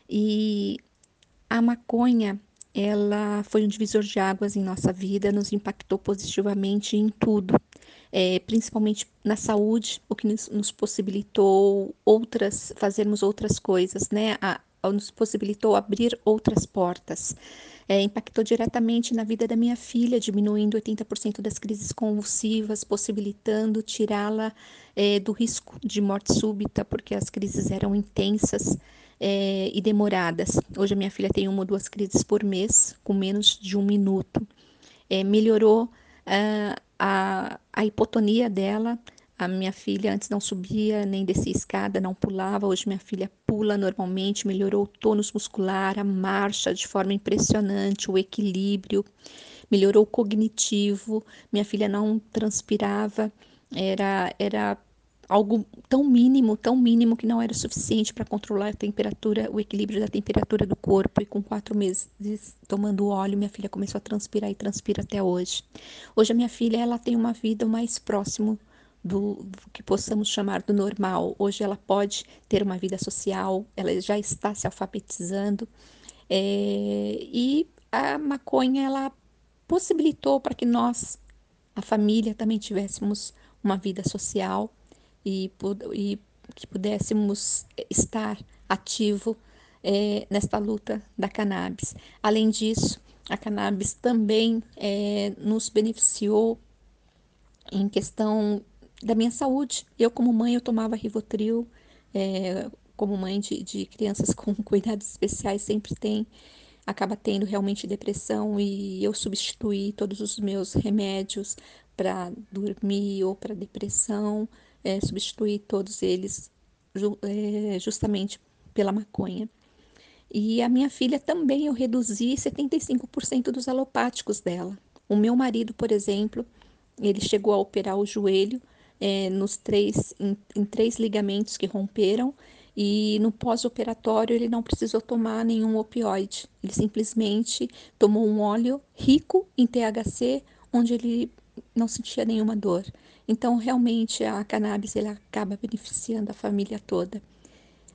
E a maconha, ela foi um divisor de águas em nossa vida, nos impactou positivamente em tudo, eh, principalmente na saúde, o que nos, possibilitou outras, fazermos outras coisas, né? A- nos possibilitou abrir outras portas. É, impactou diretamente na vida da minha filha, diminuindo 80% das crises convulsivas, possibilitando tirá-la é, do risco de morte súbita, porque as crises eram intensas é, e demoradas. Hoje a minha filha tem uma ou duas crises por mês, com menos de um minuto. É, melhorou ah, a, a hipotonia dela. A minha filha antes não subia nem descia escada, não pulava. Hoje minha filha pula normalmente, melhorou o tônus muscular, a marcha de forma impressionante, o equilíbrio. melhorou o cognitivo, minha filha não transpirava, era, era algo tão mínimo, tão mínimo que não era suficiente para controlar a temperatura, o equilíbrio da temperatura do corpo. E com quatro meses tomando óleo, minha filha começou a transpirar e transpira até hoje. Hoje a minha filha ela tem uma vida mais próximo do, que possamos chamar do normal. Hoje ela pode ter uma vida social, ela já está se alfabetizando é, e a maconha ela possibilitou para que nós, a família, também tivéssemos uma vida social e, e que pudéssemos estar ativo é, nesta luta da cannabis. Além disso, a cannabis também é, nos beneficiou em questão da minha saúde. Eu, como mãe, eu tomava Rivotril, é, como mãe de, de crianças com cuidados especiais, sempre tem, acaba tendo realmente depressão e eu substituí todos os meus remédios para dormir ou para depressão, é, substituí todos eles ju, é, justamente pela maconha. E a minha filha também eu reduzi 75% dos alopáticos dela. O meu marido, por exemplo, ele chegou a operar o joelho é, nos três, em, em três ligamentos que romperam e no pós-operatório ele não precisou tomar nenhum opioide. Ele simplesmente tomou um óleo rico em THC, onde ele não sentia nenhuma dor. Então, realmente, a cannabis ele acaba beneficiando a família toda.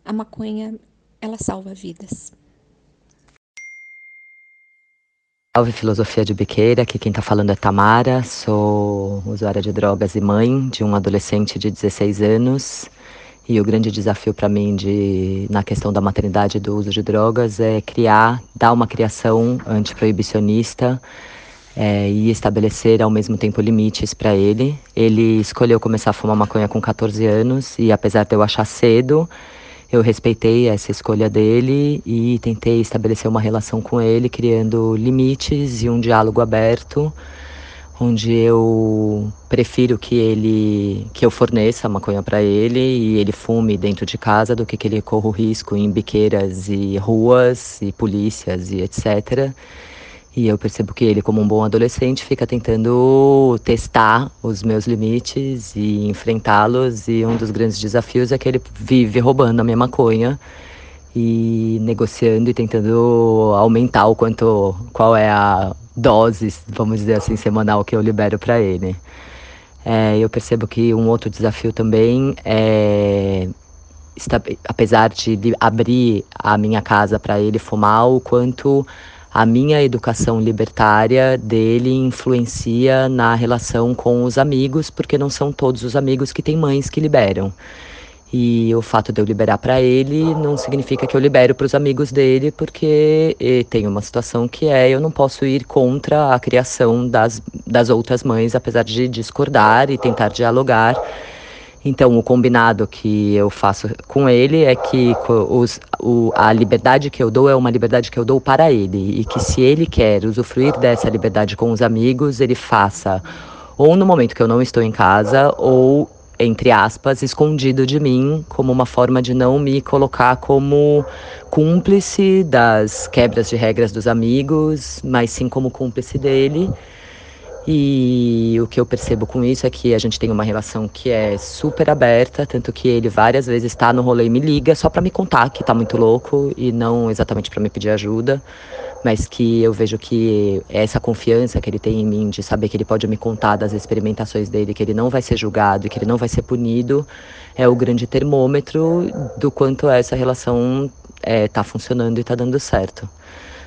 A maconha, ela salva vidas. Salve Filosofia de Biqueira, aqui quem está falando é Tamara, sou usuária de drogas e mãe de um adolescente de 16 anos. E o grande desafio para mim de, na questão da maternidade e do uso de drogas é criar, dar uma criação antiproibicionista é, e estabelecer ao mesmo tempo limites para ele. Ele escolheu começar a fumar maconha com 14 anos e apesar de eu achar cedo, eu respeitei essa escolha dele e tentei estabelecer uma relação com ele, criando limites e um diálogo aberto, onde eu prefiro que ele que eu forneça maconha para ele e ele fume dentro de casa do que que ele corra o risco em biqueiras e ruas e polícias e etc. E eu percebo que ele, como um bom adolescente, fica tentando testar os meus limites e enfrentá-los. E um dos grandes desafios é que ele vive roubando a minha maconha e negociando e tentando aumentar o quanto, qual é a dose, vamos dizer assim, semanal que eu libero para ele. É, eu percebo que um outro desafio também é apesar de abrir a minha casa para ele fumar, o quanto a minha educação libertária dele influencia na relação com os amigos, porque não são todos os amigos que têm mães que liberam. E o fato de eu liberar para ele não significa que eu libero para os amigos dele, porque tem uma situação que é eu não posso ir contra a criação das, das outras mães, apesar de discordar e tentar dialogar então, o combinado que eu faço com ele é que os, o, a liberdade que eu dou é uma liberdade que eu dou para ele. E que se ele quer usufruir dessa liberdade com os amigos, ele faça ou no momento que eu não estou em casa, ou, entre aspas, escondido de mim, como uma forma de não me colocar como cúmplice das quebras de regras dos amigos, mas sim como cúmplice dele. E o que eu percebo com isso é que a gente tem uma relação que é super aberta, tanto que ele várias vezes está no rolê e me liga só para me contar que está muito louco e não exatamente para me pedir ajuda, mas que eu vejo que essa confiança que ele tem em mim de saber que ele pode me contar das experimentações dele, que ele não vai ser julgado e que ele não vai ser punido, é o grande termômetro do quanto essa relação está é, tá funcionando e está dando certo.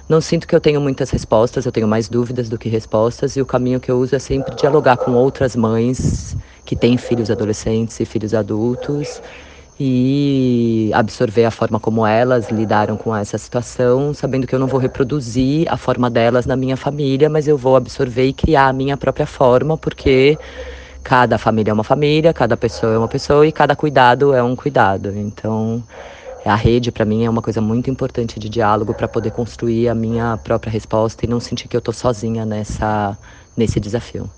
Não sinto que eu tenho muitas respostas, eu tenho mais dúvidas do que respostas, e o caminho que eu uso é sempre dialogar com outras mães que têm filhos adolescentes e filhos adultos e absorver a forma como elas lidaram com essa situação, sabendo que eu não vou reproduzir a forma delas na minha família, mas eu vou absorver e criar a minha própria forma, porque cada família é uma família, cada pessoa é uma pessoa e cada cuidado é um cuidado. Então, a rede para mim é uma coisa muito importante de diálogo para poder construir a minha própria resposta e não sentir que eu estou sozinha nessa nesse desafio.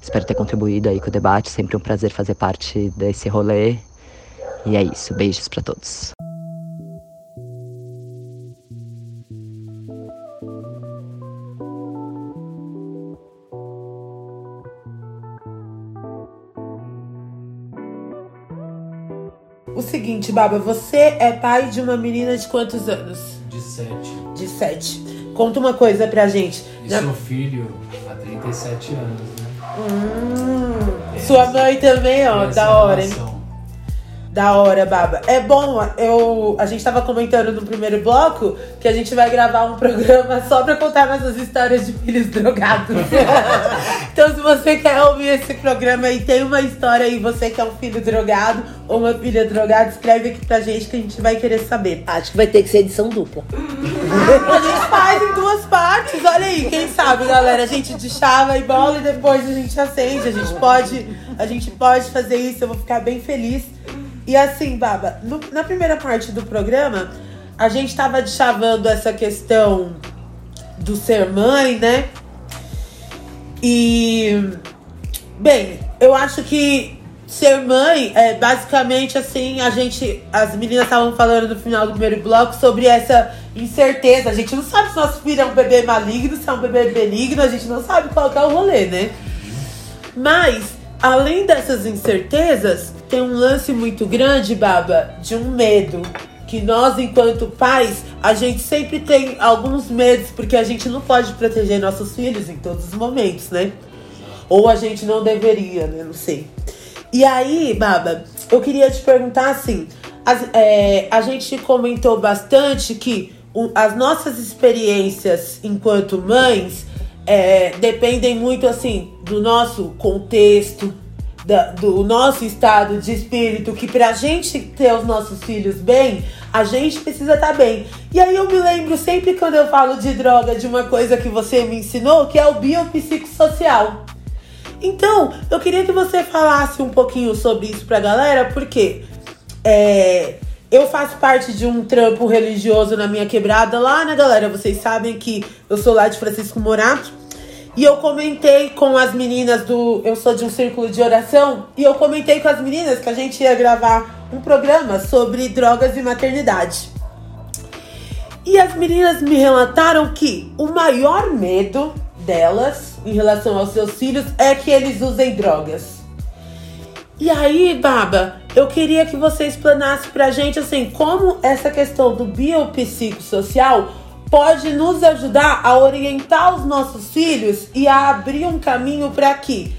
Espero ter contribuído aí com o debate, sempre um prazer fazer parte desse rolê. E é isso, beijos para todos. O seguinte, Baba, você é pai de uma menina de quantos anos? De sete. De sete. Conta uma coisa pra gente. E Na- sou filho há 37 anos, né? Hum, sua mãe também, ó, da hora, hein? Da hora, Baba. É bom, eu, a gente tava comentando no primeiro bloco que a gente vai gravar um programa só pra contar nossas histórias de filhos drogados. então, se você quer ouvir esse programa e tem uma história aí, você que é um filho drogado ou uma filha drogada, escreve aqui pra gente que a gente vai querer saber. Acho que vai ter que ser edição dupla. A gente faz em duas partes, olha aí, quem sabe, galera? A gente deschava e bola e depois a gente acende. A gente pode, a gente pode fazer isso, eu vou ficar bem feliz. E assim, Baba, no- na primeira parte do programa, a gente tava deschavando essa questão do ser mãe, né? E Bem, eu acho que ser mãe é basicamente assim, a gente. As meninas estavam falando no final do primeiro bloco sobre essa incerteza. A gente não sabe se nosso filho é um bebê maligno, se é um bebê benigno, a gente não sabe qual é o rolê, né? Mas, além dessas incertezas, tem um lance muito grande, Baba, de um medo. Que nós, enquanto pais, a gente sempre tem alguns medos, porque a gente não pode proteger nossos filhos em todos os momentos, né? Ou a gente não deveria, né? Não sei. E aí, Baba, eu queria te perguntar assim: as- é, a gente comentou bastante que o- as nossas experiências enquanto mães é, dependem muito assim do nosso contexto, da- do nosso estado de espírito, que pra gente ter os nossos filhos bem, a gente precisa estar bem. E aí eu me lembro sempre quando eu falo de droga de uma coisa que você me ensinou, que é o biopsicossocial. Então, eu queria que você falasse um pouquinho sobre isso pra galera, porque é, eu faço parte de um trampo religioso na minha quebrada lá, né, galera? Vocês sabem que eu sou lá de Francisco Morato. E eu comentei com as meninas do. Eu sou de um círculo de oração. E eu comentei com as meninas que a gente ia gravar um programa sobre drogas e maternidade. E as meninas me relataram que o maior medo delas em relação aos seus filhos é que eles usem drogas. E aí, Baba, eu queria que você explanasse pra gente assim, como essa questão do biopsicossocial pode nos ajudar a orientar os nossos filhos e a abrir um caminho para que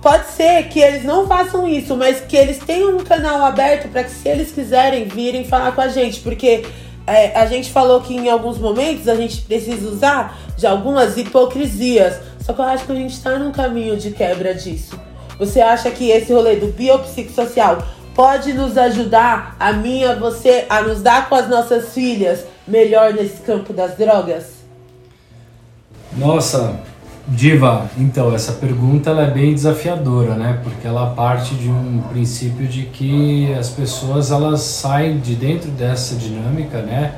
pode ser que eles não façam isso, mas que eles tenham um canal aberto para que se eles quiserem virem falar com a gente, porque é, a gente falou que em alguns momentos a gente precisa usar de algumas hipocrisias. Só que eu acho que a gente está num caminho de quebra disso. Você acha que esse rolê do biopsicossocial pode nos ajudar, a mim a você, a nos dar com as nossas filhas melhor nesse campo das drogas? Nossa, Diva, então, essa pergunta ela é bem desafiadora, né? Porque ela parte de um princípio de que as pessoas elas saem de dentro dessa dinâmica, né?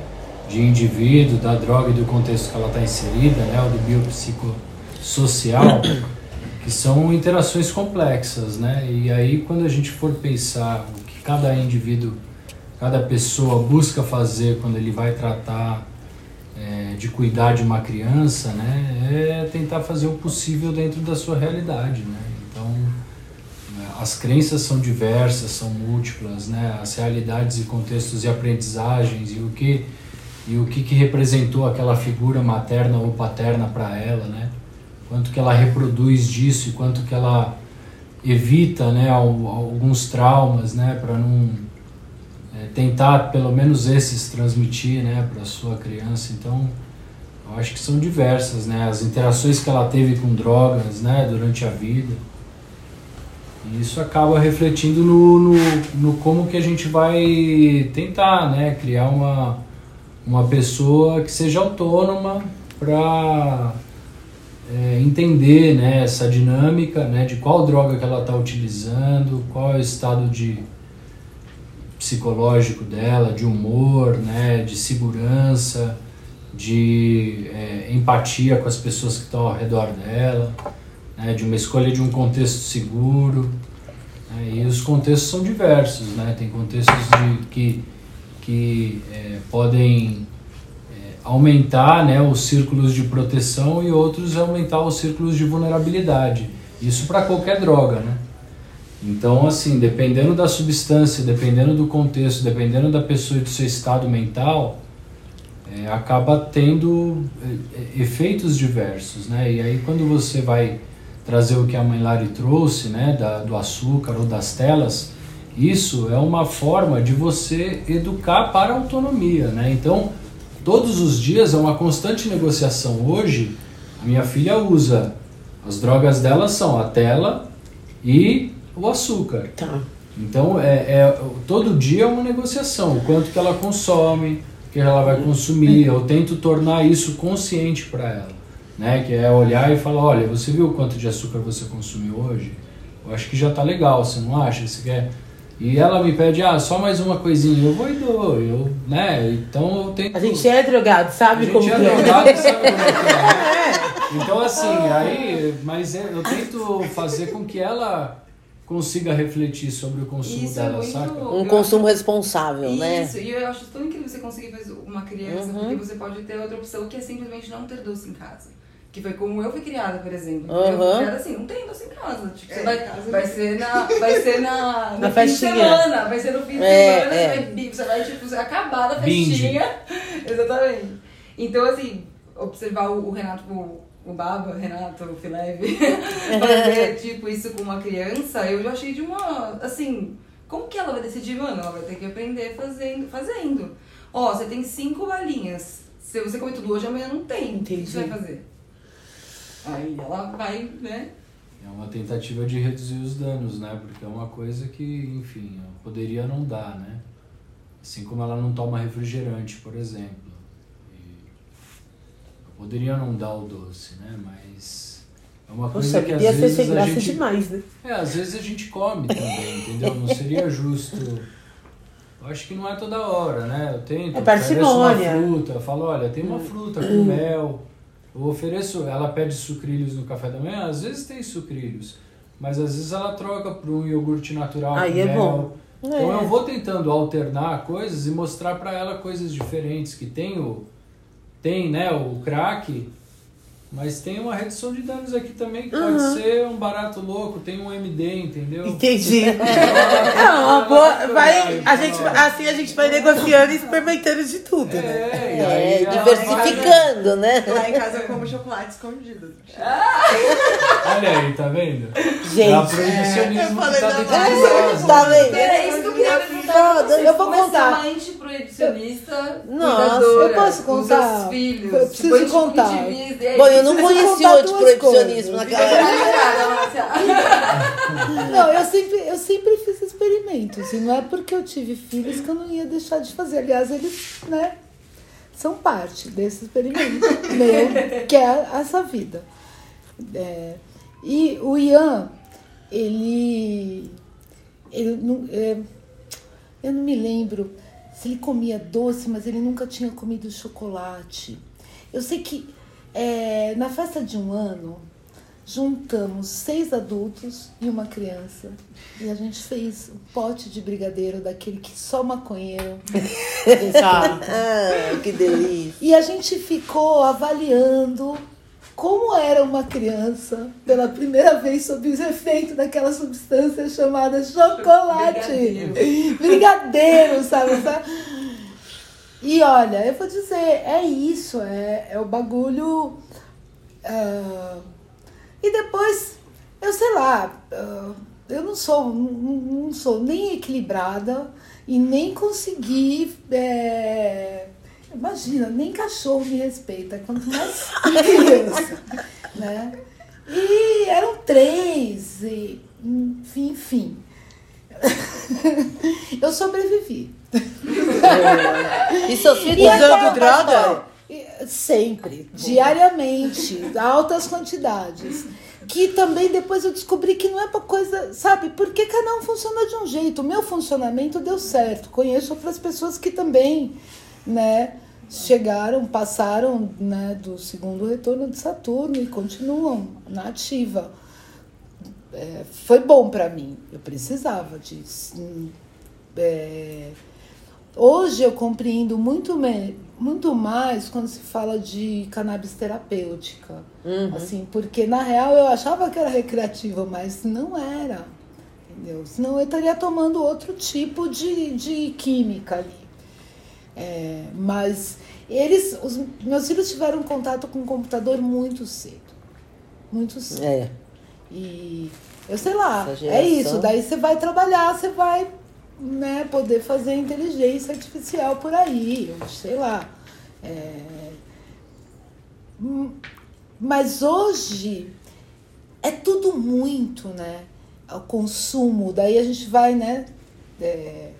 De indivíduo, da droga e do contexto que ela está inserida, né? O do biopsicossocial, que são interações complexas, né? E aí, quando a gente for pensar o que cada indivíduo, cada pessoa busca fazer quando ele vai tratar é, de cuidar de uma criança, né, é tentar fazer o possível dentro da sua realidade, né. Então, né, as crenças são diversas, são múltiplas, né, as realidades e contextos e aprendizagens e o que e o que, que representou aquela figura materna ou paterna para ela, né, quanto que ela reproduz disso e quanto que ela evita, né, al- alguns traumas, né, para não é, tentar pelo menos esses transmitir né, para a sua criança. Então, eu acho que são diversas né, as interações que ela teve com drogas né, durante a vida. E isso acaba refletindo no, no, no como que a gente vai tentar né, criar uma, uma pessoa que seja autônoma para é, entender né, essa dinâmica né, de qual droga que ela está utilizando, qual é o estado de psicológico dela, de humor, né, de segurança, de é, empatia com as pessoas que estão ao redor dela, né, de uma escolha de um contexto seguro. né, e os contextos são diversos, né, tem contextos de, que, que é, podem é, aumentar né, os círculos de proteção e outros aumentar os círculos de vulnerabilidade. Isso para qualquer droga, né? Então, assim, dependendo da substância, dependendo do contexto, dependendo da pessoa e do seu estado mental, é, acaba tendo é, efeitos diversos, né? E aí quando você vai trazer o que a mãe Lari trouxe, né, da, do açúcar ou das telas, isso é uma forma de você educar para a autonomia, né? Então, todos os dias é uma constante negociação. Hoje, a minha filha usa, as drogas dela são a tela e o açúcar. Tá. Então, é, é, todo dia é uma negociação. O quanto que ela consome, o que ela vai consumir. Eu tento tornar isso consciente para ela. Né? Que é olhar e falar, olha, você viu o quanto de açúcar você consumiu hoje? Eu acho que já tá legal, você não acha? Você quer... E ela me pede, ah, só mais uma coisinha. Eu vou e dou, eu, né? Então eu tenho. A gente é drogado, sabe A como gente que é é? drogado, sabe como é que é, né? Então assim, aí, mas é- eu tento fazer com que ela consiga refletir sobre o consumo Isso é dela, muito- saca? Um Eu consumo responsável, né? Isso, e eu acho tão incrível você conseguir fazer uma criança, Uhum. porque você pode ter outra opção que é simplesmente não ter doce em casa. Que foi como eu fui criada, por exemplo. Uhum. Eu fui criada assim, não tem doce em casa. Tipo, É, vai, casa vai ser na. Vai ser na. no Na fim de festinha. semana. Vai ser no fim de É, semana, é. Você, vai, você vai, tipo, acabar da Binge. festinha. Exatamente. Então, assim, observar o, o Renato, o, o Baba, Renato, o Fileve, fazer, tipo, isso com uma criança, eu já achei de uma. Assim, como que ela vai decidir, mano? Ela vai ter que aprender fazendo. fazendo. Ó, você tem cinco balinhas. Se você comer tudo hoje, amanhã não tem. O que Entendi. você vai fazer? Aí ela vai, né? É uma tentativa de reduzir os danos, né? Porque é uma coisa que, enfim, poderia não dar, né? Assim como ela não toma refrigerante, por exemplo. Poderia não dar o doce, né? Mas é uma coisa Poxa, que às ia ser vezes sem a graça gente... demais, né? É, às vezes a gente come também, entendeu? Não seria justo. Eu acho que não é toda hora, né? Eu tento, É ofereço uma parcimônia. fruta, eu falo, olha, tem uma fruta com mel. Eu ofereço, ela pede sucrilhos no café da manhã, às vezes tem sucrilhos, mas às vezes ela troca por um iogurte natural Aí com é mel. bom. Então É. eu vou tentando alternar coisas e mostrar para ela coisas diferentes que tem o tem, né, o crack, mas tem uma redução de danos aqui também que pode ser um barato louco, tem um MD, entendeu? Entendi. É uma boa. Vai, a gente, assim a gente vai negociando e experimentando de tudo, né? É, e É, aí ela diversificando, né? Lá em casa eu como chocolate escondido. vai- Olha aí, tá vendo? É Gente, proibicionismo eu que tá falei, dentro não, tá né? vendo? Era isso que eu queria vocês. eu vou contar. de proibicionista, Nossa, eu posso contar? seus filhos. Eu preciso tipo, contar. Bom, eu não conheci contar o duas antiproibicionismo coisas. naquela época. Não, eu sempre, eu sempre fiz experimentos. E não é porque eu tive filhos que eu não ia deixar de fazer. Aliás, eles, né, são parte desse experimento meu, que é essa vida. É, e o Ian, ele. ele é, eu não me lembro se ele comia doce, mas ele nunca tinha comido chocolate. Eu sei que é, na festa de um ano, juntamos seis adultos e uma criança. E a gente fez um pote de brigadeiro daquele que só maconheiro. tá. Ah, que delícia. E a gente ficou avaliando como era uma criança pela primeira vez sob os efeitos daquela substância chamada chocolate. Brigadeiro. Brigadeiro, sabe? E olha, eu vou dizer, é isso, é, é o bagulho. ah, e depois, eu sei lá, ah, eu não sou, não, não sou nem equilibrada e nem consegui. é, imagina, nem cachorro me respeita, quanto mais criança. né? E eram três, e, enfim, enfim. Eu sobrevivi. E seus filhos E Usando droga? Sempre, diariamente, altas quantidades. Que também depois eu descobri que não é pra coisa, sabe? Porque cada um funciona de um jeito. O meu funcionamento deu certo. Conheço outras pessoas que também, né, chegaram, passaram, né, do segundo retorno de Saturno e continuam na ativa. É, foi bom pra mim. Eu precisava disso. É, Hoje eu compreendo muito, me, muito mais quando se fala de cannabis terapêutica. Assim, porque na real eu achava que era recreativo, mas não era. Entendeu? Senão eu estaria tomando outro tipo de, de química ali. É, mas eles, os meus filhos tiveram contato com o computador muito cedo. Muito cedo. É. E eu sei lá, é isso. Daí você vai trabalhar, você vai né, poder fazer inteligência artificial por aí, ou sei lá. É, hum, Mas hoje é tudo muito, né? O consumo, daí a gente vai, né? é,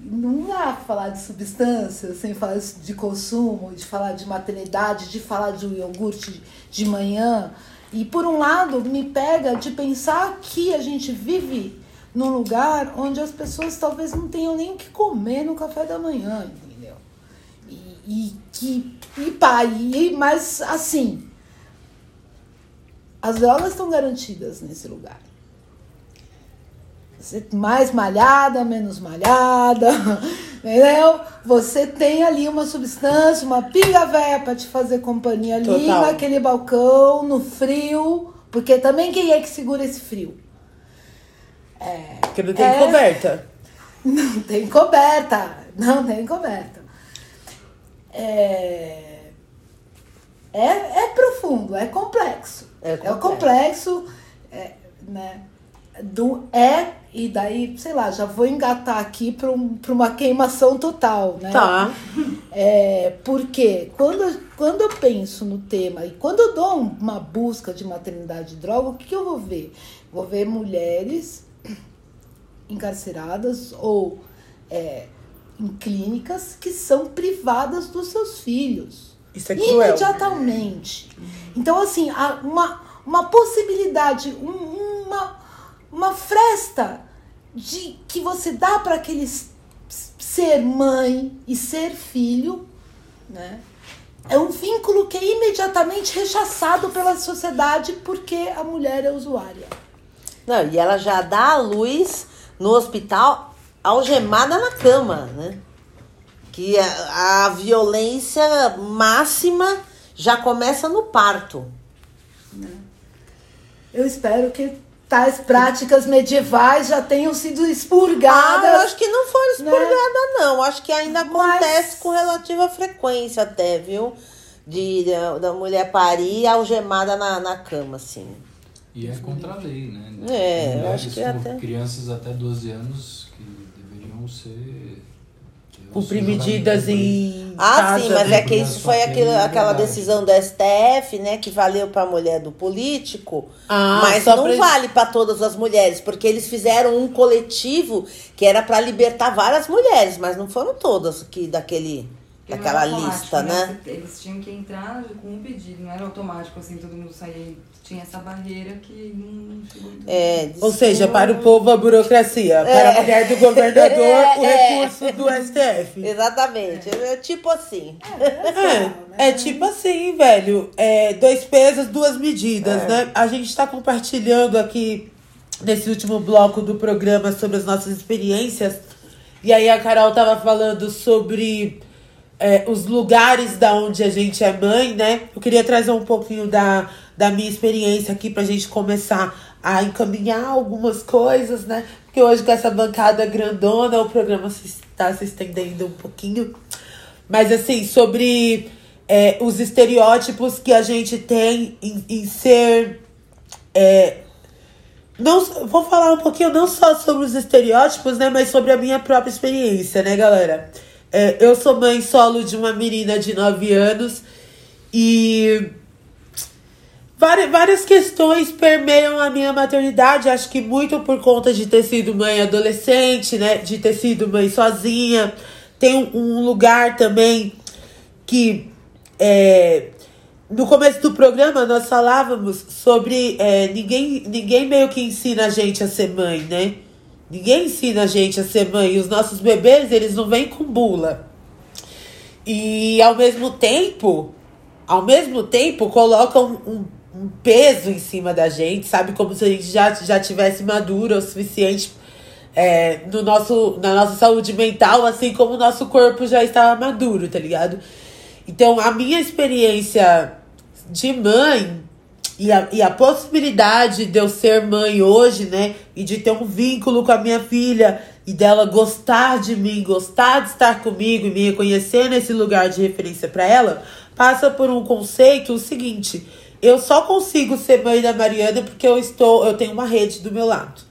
não dá falar de substância sem falar de consumo, de falar de maternidade, de falar de um iogurte de manhã. E por um lado, me pega de pensar que a gente vive num lugar onde as pessoas talvez não tenham nem o que comer no café da manhã, entendeu? E, e que. E pá, e, mas assim. As drogas estão garantidas nesse lugar. Mais malhada, menos malhada, entendeu? Você tem ali uma substância, uma pinga véia pra te fazer companhia ali Total. naquele balcão, no frio, porque também quem é que segura esse frio? Porque não tem É. coberta. Não tem coberta, não tem coberta. É, é, é profundo, é complexo. É É o complexo, é, né? Do é, e daí, sei lá, já vou engatar aqui para um, pra uma queimação total, né? Tá. É, porque quando, quando eu penso no tema e quando eu dou um- uma busca de maternidade e droga, o que, que eu vou ver? Vou ver mulheres encarceradas ou é, em clínicas que são privadas dos seus filhos. Isso é cruel. Imediatamente. Então, assim, há uma, uma possibilidade, um- uma, uma fresta de que você dá para aqueles ser mãe e ser filho, né? É um vínculo que é imediatamente rechaçado pela sociedade porque a mulher é usuária. Não, e ela já dá a luz no hospital algemada na cama, né? Que a, a violência máxima já começa no parto. Eu espero que tais práticas medievais já tenham sido expurgadas. Ah, eu acho que não foi né? expurgada, não. Acho que ainda Mas- acontece com relativa frequência até, viu? De, da, da mulher parir algemada na, na cama, assim. E é contra a lei, né? É, eu acho que até- Crianças até 12 anos que deveriam ser. Cumprir medidas em Ah, casa, sim, mas né? é que isso foi aquilo, aquela decisão do STF, né? Que valeu pra mulher do político. Ah, mas só não pra- vale pra todas as mulheres, porque eles fizeram um coletivo que era pra libertar várias mulheres, mas não foram todas que daquele daquela automático, lista, né? Eles tinham que entrar com um pedido, não era automático assim, todo mundo sair. Tinha essa barreira que não chegou muito É, Ou seja, para o povo a burocracia, para É. a mulher do governador o É. recurso do STF. Exatamente, é tipo assim. É, é tipo assim, velho. É, dois pesos, duas medidas, né? A gente tá compartilhando aqui nesse último bloco do programa sobre as nossas experiências. E aí a Carol tava falando sobre é, os lugares da onde a gente é mãe, né? Eu queria trazer um pouquinho da, da minha experiência aqui pra gente começar a encaminhar algumas coisas, né? Porque hoje com essa bancada grandona, o programa se, tá se estendendo um pouquinho. Mas assim, sobre é, os estereótipos que a gente tem em, em ser. é, não, vou falar um pouquinho não só sobre os estereótipos, né? Mas sobre a minha própria experiência, né, galera? É, eu sou mãe solo de uma menina de 9 anos e várias, várias questões permeiam a minha maternidade. Acho que muito por conta de ter sido mãe adolescente, né? De ter sido mãe sozinha. Tem um, um lugar também que é, no começo do programa nós falávamos sobre é, ninguém, ninguém meio que ensina a gente a ser mãe, né? Ninguém ensina a gente a ser mãe. E os nossos bebês, eles não vêm com bula. E ao mesmo tempo, ao mesmo tempo, colocam um, um peso em cima da gente, sabe? Como se a gente já, já tivesse madura o suficiente é, no nosso, na nossa saúde mental, assim como o nosso corpo já estava maduro, tá ligado? Então, a minha experiência de mãe e a, e a possibilidade de eu ser mãe hoje, né? E de ter um vínculo com a minha filha e dela gostar de mim, gostar de estar comigo e me reconhecer nesse lugar de referência para ela, passa por um conceito o seguinte: eu só consigo ser mãe da Mariana porque eu estou, eu tenho uma rede do meu lado.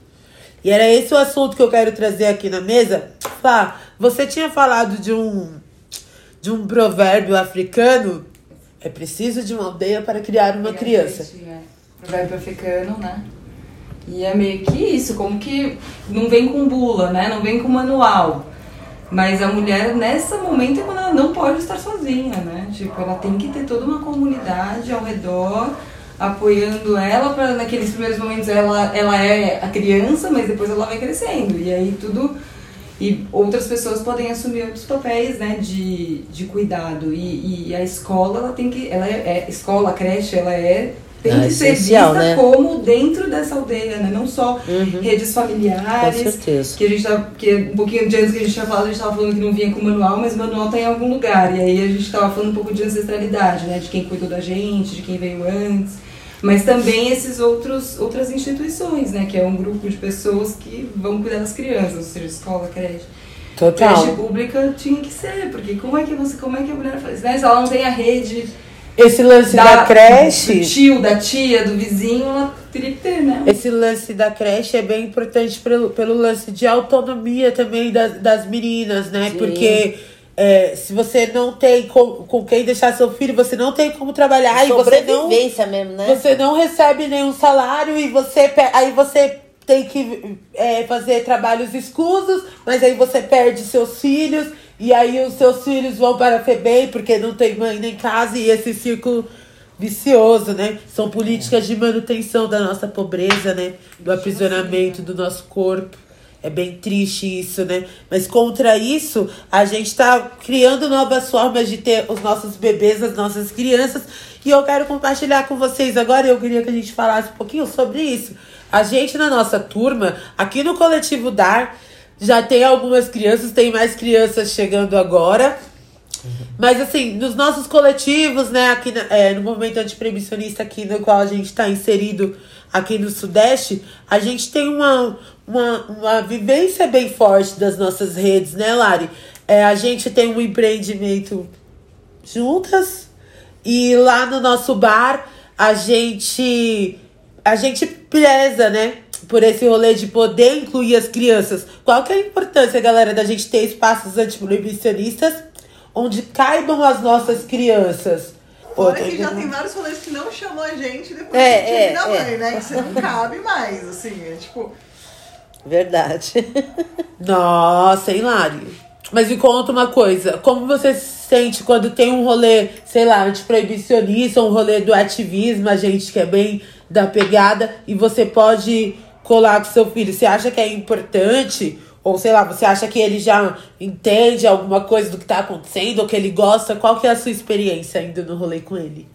E era esse o assunto que eu quero trazer aqui na mesa. Fá, você tinha falado de um de um provérbio africano é preciso de uma aldeia para criar uma criança. É. Provérbio africano, né? E é meio que isso, como que não vem com bula, né? Não vem com manual. Mas a mulher, nessa momento, é quando ela não pode estar sozinha, né? Tipo, ela tem que ter toda uma comunidade ao redor, apoiando ela, para naqueles primeiros momentos ela, ela é a criança, mas depois ela vai crescendo. E aí tudo e outras pessoas podem assumir outros papéis né, de, de cuidado. E, e a escola, ela tem que. Ela é, é escola, a creche, ela é. Tem É que ser vista né? como dentro dessa aldeia, né? Não só Uhum. redes familiares. Com certeza. Que a gente tá. Que um pouquinho de antes que a gente tinha falado, a gente tava falando que não vinha com manual, mas o manual tá em algum lugar. E aí a gente tava falando um pouco de ancestralidade, né? De quem cuidou da gente, de quem veio antes. Mas também esses outros outras instituições, né? Que é um grupo de pessoas que vão cuidar das crianças, ou seja, escola, creche. Total. Creche pública tinha que ser, porque como é que você, como é que a mulher faz? Né? Se ela não tem a rede Esse lance da, creche. do tio, da tia, do vizinho, ela teria que ter, né? Esse lance da creche é bem importante pelo, pelo lance de autonomia também das, das meninas, né? Sim. Porque é, se você não tem com, com quem deixar seu filho, você não tem como trabalhar e você não, mesmo, né? você não recebe nenhum salário e você aí você tem que é, fazer trabalhos escusos, mas aí você perde seus filhos e aí os seus filhos vão para a FEBEM porque não tem mãe nem casa e esse círculo vicioso, né? São políticas de manutenção da nossa pobreza, né? Do aprisionamento do nosso corpo. É bem triste isso, né? Mas contra isso, a gente tá criando novas formas de ter os nossos bebês, as nossas crianças. E eu quero compartilhar com vocês agora. Eu queria que a gente falasse um pouquinho sobre isso. A gente, na nossa turma, aqui no Coletivo Dar, já tem algumas crianças, tem mais crianças chegando agora. Mas assim, nos nossos coletivos, né, aqui na- é, no movimento antiproibicionista aqui no qual a gente está inserido aqui no Sudeste, a gente tem uma, uma, uma vivência bem forte das nossas redes, né, Lari? É, a gente tem um empreendimento juntas e lá no nosso bar a gente a gente preza, né? Por esse rolê de poder incluir as crianças. Qual que é a importância, galera, da gente ter espaços antiproibicionistas onde caibam as nossas crianças? Fora Pô, que já tem vários rolês que não chamam a gente depois É, que é, é. mãe, né? Que você não cabe mais, assim. É tipo, Verdade. Nossa, hein, Lari? Mas me conta uma coisa, como você se sente quando tem um rolê, sei lá, antiproibicionista, um rolê do ativismo, a gente que é bem da pegada, e você pode colar com seu filho? Você acha que é importante? Ou sei lá, você acha que ele já entende alguma coisa do que tá acontecendo, ou que ele gosta? Qual que é a sua experiência ainda no rolê com ele?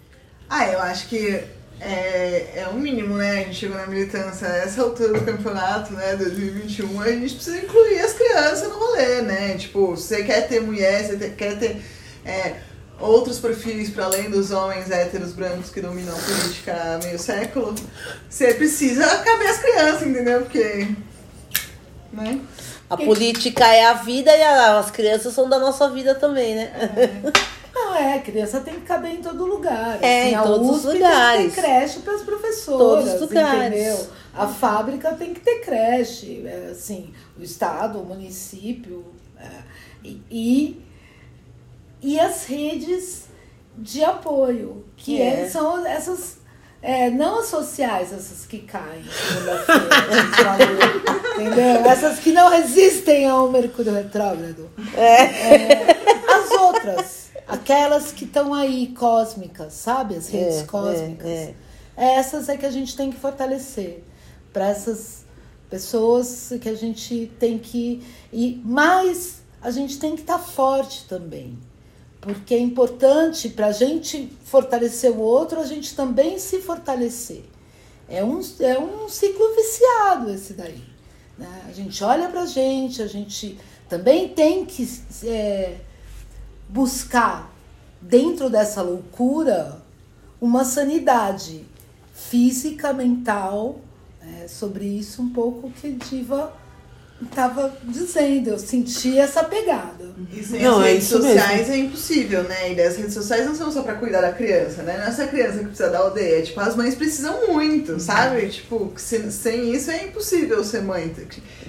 ah, eu acho que é, é o mínimo, né? A gente chegou na militância a essa altura do campeonato, né? 2021, a gente precisa incluir as crianças no rolê, né? Tipo, você quer ter mulher, você quer ter é, outros perfis para além dos homens héteros brancos que dominam a política há meio século, você precisa caber as crianças, entendeu? Porque. Né? A política é a vida e a- as crianças são da nossa vida também, né? Não, é, a criança tem que caber em todo lugar. É, em a todos os USP Tem lugares. que ter creche para as professoras. Todos os lugares. Entendeu? A fábrica tem que ter creche. é, assim, o Estado, o município. é, e, e, as redes de apoio, que Que é. é- são essas. É, não as sociais, essas que caem entendeu? Essas que não resistem ao Mercúrio retrógrado. É, as outras, aquelas que estão aí cósmicas, sabe? As redes É, cósmicas. é, Essas é que a gente tem que fortalecer. Para essas pessoas que a gente tem que. E mais, a gente tem que estar forte também. Porque é importante para a gente fortalecer o outro, a gente também se fortalecer. É um, é um ciclo viciado esse daí. né? A gente olha para a gente, a gente também tem que é, buscar, dentro dessa loucura, uma sanidade física, mental, é, sobre isso um pouco que Diva estava dizendo. Eu senti essa pegada. E sem Não, as é redes isso sociais é impossível, né? E as redes sociais não são só pra cuidar da criança, né? Não é essa criança que precisa da aldeia. Tipo, as mães precisam muito, sabe? Tipo, se- sem isso é impossível ser mãe.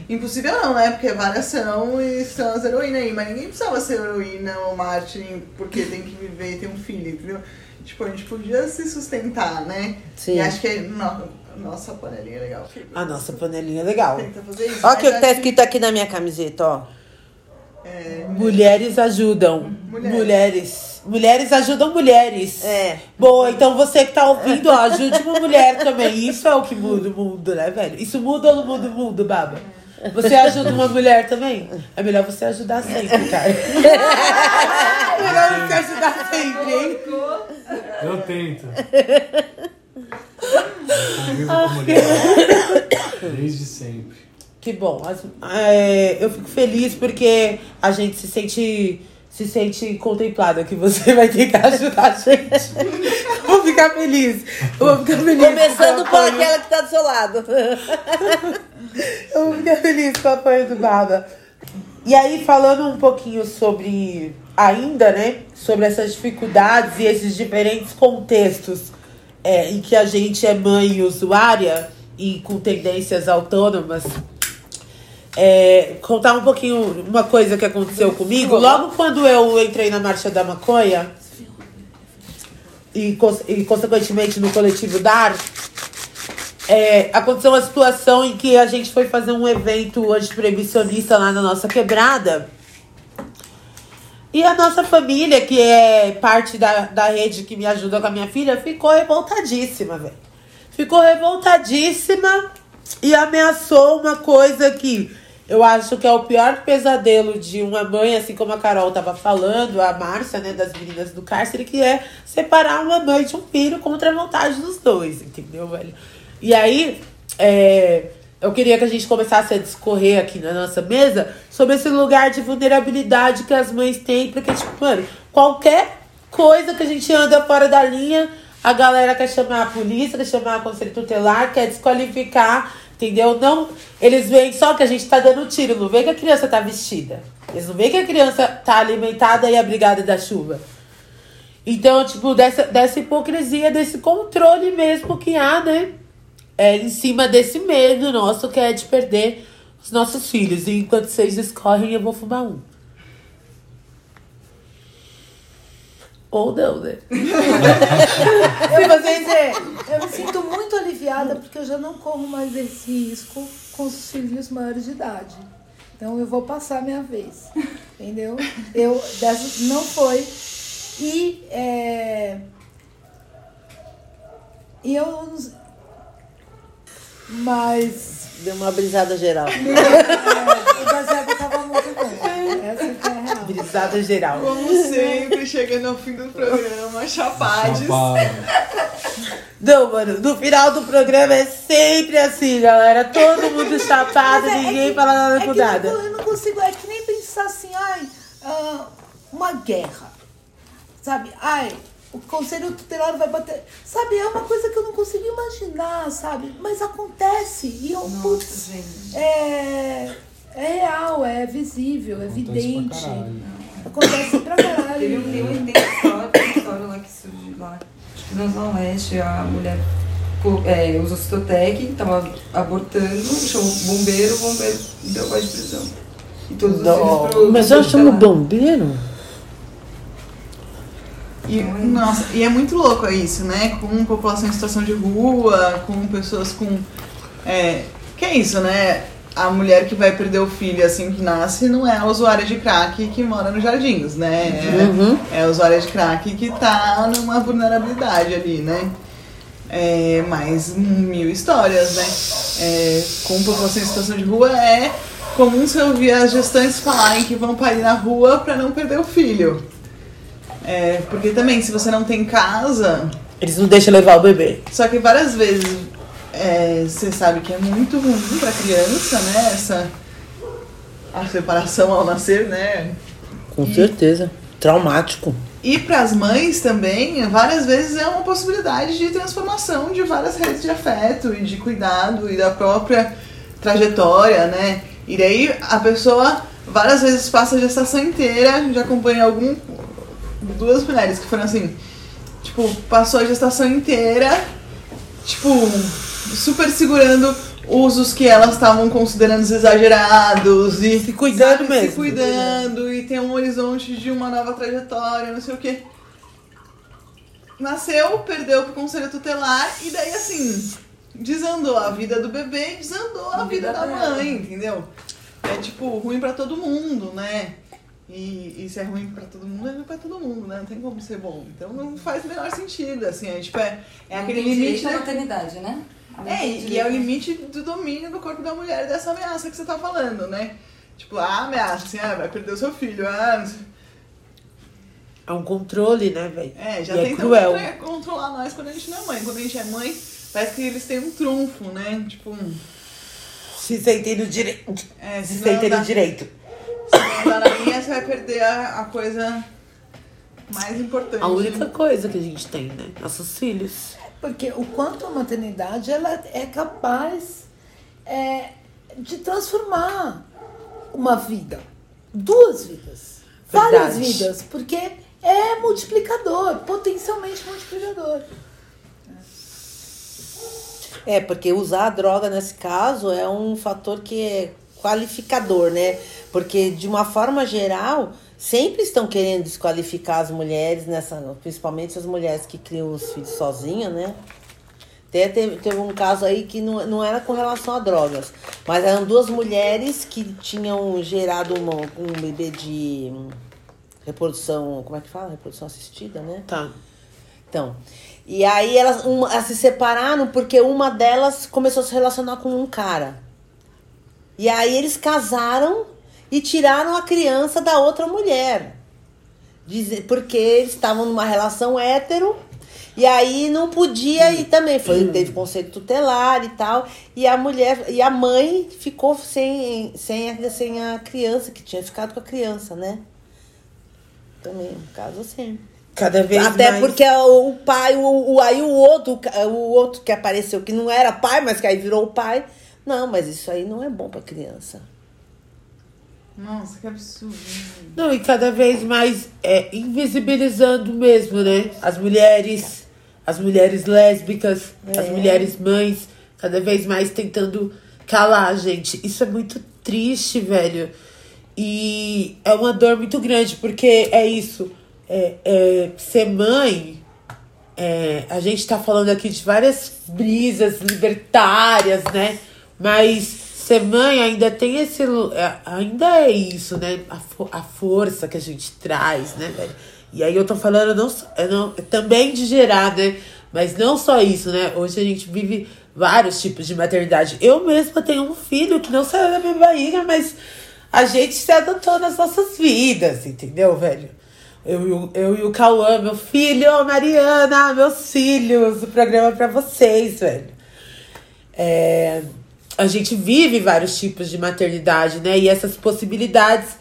Impossível não, né? Porque várias são e são as heroínas aí. Mas ninguém precisava ser heroína ou Martin porque tem que viver e ter um filho, entendeu? Tipo, a gente podia se sustentar, né? Sim. E acho que é, no- nossa panelinha é legal. A nossa panelinha é legal. Tenta fazer isso. Ó, mas que tá acho escrito aqui na minha camiseta, ó. É, Mulheres ajudam. Mulheres. Mulheres. Mulheres ajudam mulheres. É. Boa, então você que tá ouvindo, ó, ajude uma mulher também. Isso é o que muda o mundo, né, velho? Isso muda ou não muda o mundo, baba? Você ajuda uma mulher também? É melhor você ajudar sempre, cara. É melhor você ajudar sempre, hein? Eu tento. Convivo com mulher desde sempre. Que bom. É, eu fico feliz porque a gente se sente, se sente contemplada que você vai tentar ajudar a gente. Eu vou ficar feliz. Vou ficar feliz. Começando por aquela que tá do seu lado. Eu vou ficar feliz com o apoio do Baba. E aí, falando um pouquinho sobre, ainda, né? Sobre essas dificuldades e esses diferentes contextos é, em que a gente é mãe e usuária e com tendências autônomas. É, contar um pouquinho uma coisa que aconteceu comigo. Logo quando eu entrei na Marcha da Maconha e, e consequentemente no coletivo DAR, é, aconteceu uma situação em que a gente foi fazer um evento antiproibicionista lá na nossa quebrada. E a nossa família, que é parte da, da rede que me ajuda com a minha filha, ficou revoltadíssima, velho. Ficou revoltadíssima e ameaçou uma coisa que eu acho que é o pior pesadelo de uma mãe, assim como a Carol tava falando, a Márcia, né, das meninas do cárcere, que é separar uma mãe de um filho contra a vontade dos dois, entendeu, velho? E aí, é, eu queria que a gente começasse a discorrer aqui na nossa mesa sobre esse lugar de vulnerabilidade que as mães têm, porque, tipo, mano, qualquer coisa que a gente anda fora da linha, a galera quer chamar a polícia, quer chamar a conselho tutelar, quer desqualificar, entendeu? Não, eles veem só que a gente tá dando tiro, não vê que a criança tá vestida. Eles não veem que a criança tá alimentada e abrigada da chuva. Então, tipo, dessa, dessa hipocrisia, desse controle mesmo que há, né? É, em cima desse medo nosso que é de perder os nossos filhos. E enquanto vocês escorrem, eu vou fumar um. Ou não, né? Eu vou dizer, eu me sinto muito aliviada porque eu já não corro mais esse risco com os filhos maiores de idade. Então eu vou passar a minha vez. Entendeu? Eu dessa, não foi. E, é, e eu. Mas Deu uma brisada geral. é, o baseado tava muito bom. Essa que é a real. Brisada geral. Como sempre, chegando ao fim do programa, chapades. Chapado. Não, mano, no final do programa é sempre assim, galera. Todo mundo chapado, Mas é- é ninguém que- fala nada é com que nada. não- Eu não consigo, é que nem pensar assim, ai, ah, uma guerra. Sabe? Ai, o conselho tutelar vai bater. Sabe, é uma coisa que eu não consigo imaginar, sabe? Mas acontece. E eu, putz, é, é real, é visível, é Acontece pra evidente. caralho. Acontece pra caralho. Teve um, tem um tem uma história, lá que surgiu lá. Acho que na Zona Leste, a mulher é, usou Citotec, tava abortando, chamou o bombeiro, o bombeiro deu voz de prisão. E todos os. Mas eu chamo bombeiro? E, nossa, e é muito louco isso, né? Com população em situação de rua, com pessoas com. É, que é isso, né? A mulher que vai perder o filho assim que nasce não é a usuária de crack que mora nos jardins, né? É, é a usuária de crack que tá numa vulnerabilidade ali, né? É, mais mil histórias, né? É, com população em situação de rua é comum você ouvir as gestantes falarem que vão parir na rua para não perder o filho. É, porque também, se você não tem casa, Eles não deixam levar o bebê. só que várias vezes é, você sabe que é muito ruim pra criança, né? Essa a separação ao nascer, né? Com certeza. Traumático. E para as mães também, várias vezes é uma possibilidade de transformação de várias redes de afeto e de cuidado e da própria trajetória, né? E daí a pessoa várias vezes passa a gestação inteira, já acompanhei algum duas mulheres que foram assim, tipo, passou a gestação inteira, tipo, super segurando usos que elas estavam considerando exagerados e Se cuidando sabe, mesmo. se cuidando e tem um horizonte de uma nova trajetória, não sei o quê. Nasceu, perdeu pro conselho tutelar e daí assim, desandou a vida do bebê, desandou a vida, vida da dela. mãe, entendeu? É tipo ruim pra todo mundo, né? E, e se é ruim pra todo mundo, é ruim pra todo mundo, né? Não tem como ser bom. Então não faz o menor sentido, assim, é, tipo, é, é aquele tem limite. da- maternidade, né? É, tem e, e é o limite do domínio do corpo da mulher dessa ameaça que você tá falando, né? Tipo, a ameaça, assim, ah, vai perder o seu filho, ah, não sei. É um controle, né, velho? É, já E é cruel. controlar nós quando a gente não é mãe. Quando a gente é mãe, parece que eles têm um trunfo, né? Tipo, um- Se sentem no direito. é, Se se sentem no direito. Andar na linha, você vai perder a, a coisa mais importante. A única coisa que a gente tem, né? Nossos filhos. Porque o quanto a maternidade ela é capaz é, de transformar uma vida, duas vidas, várias Verdade. vidas, porque é multiplicador, potencialmente multiplicador. É, porque usar a droga nesse caso é um fator que é qualificador, né? Porque de uma forma geral, sempre estão querendo desqualificar as mulheres, nessa, principalmente as mulheres que criam os filhos sozinhas, né? Até teve, teve um caso aí que não, não era com relação a drogas, mas eram duas mulheres que tinham gerado uma- um bebê de reprodução, como é que fala? Reprodução assistida, né? Tá. Então, e aí elas, uma, elas se separaram porque uma delas começou a se relacionar com um cara. E aí eles casaram e tiraram a criança da outra mulher. Porque eles estavam numa relação hétero. E aí não podia e também foi, teve conceito tutelar e tal. E a mulher, e a mãe ficou sem, sem, a, sem a criança, que tinha ficado com a criança, né? Também, um caso assim. Cada vez Até mais. porque o, o pai, o, o- aí o outro, o outro que apareceu, que não era pai, mas que aí virou o pai. Não, mas isso aí não é bom pra criança. Nossa, que absurdo. Não, e cada vez mais é, invisibilizando mesmo, né? As mulheres, as mulheres lésbicas, as mulheres mães, cada vez mais tentando calar a gente. Isso é muito triste, velho. E é uma dor muito grande, porque é isso. É, é, ser mãe, é, a gente tá falando aqui de várias brisas libertárias, né? Mas ser mãe ainda tem esse. é, Ainda é isso, né? A, a força que a gente traz, né, velho? E aí eu tô falando não, é não, também de gerar, né? Mas não só isso, né? Hoje a gente vive vários tipos de maternidade. Eu mesma tenho um filho que não saiu da minha barriga, mas a gente se adotou nas nossas vidas, entendeu, velho? Eu, e o- eu e o Cauã, meu filho, Mariana, meus filhos, o programa é pra vocês, velho. É, a gente vive vários tipos de maternidade, né? E essas possibilidades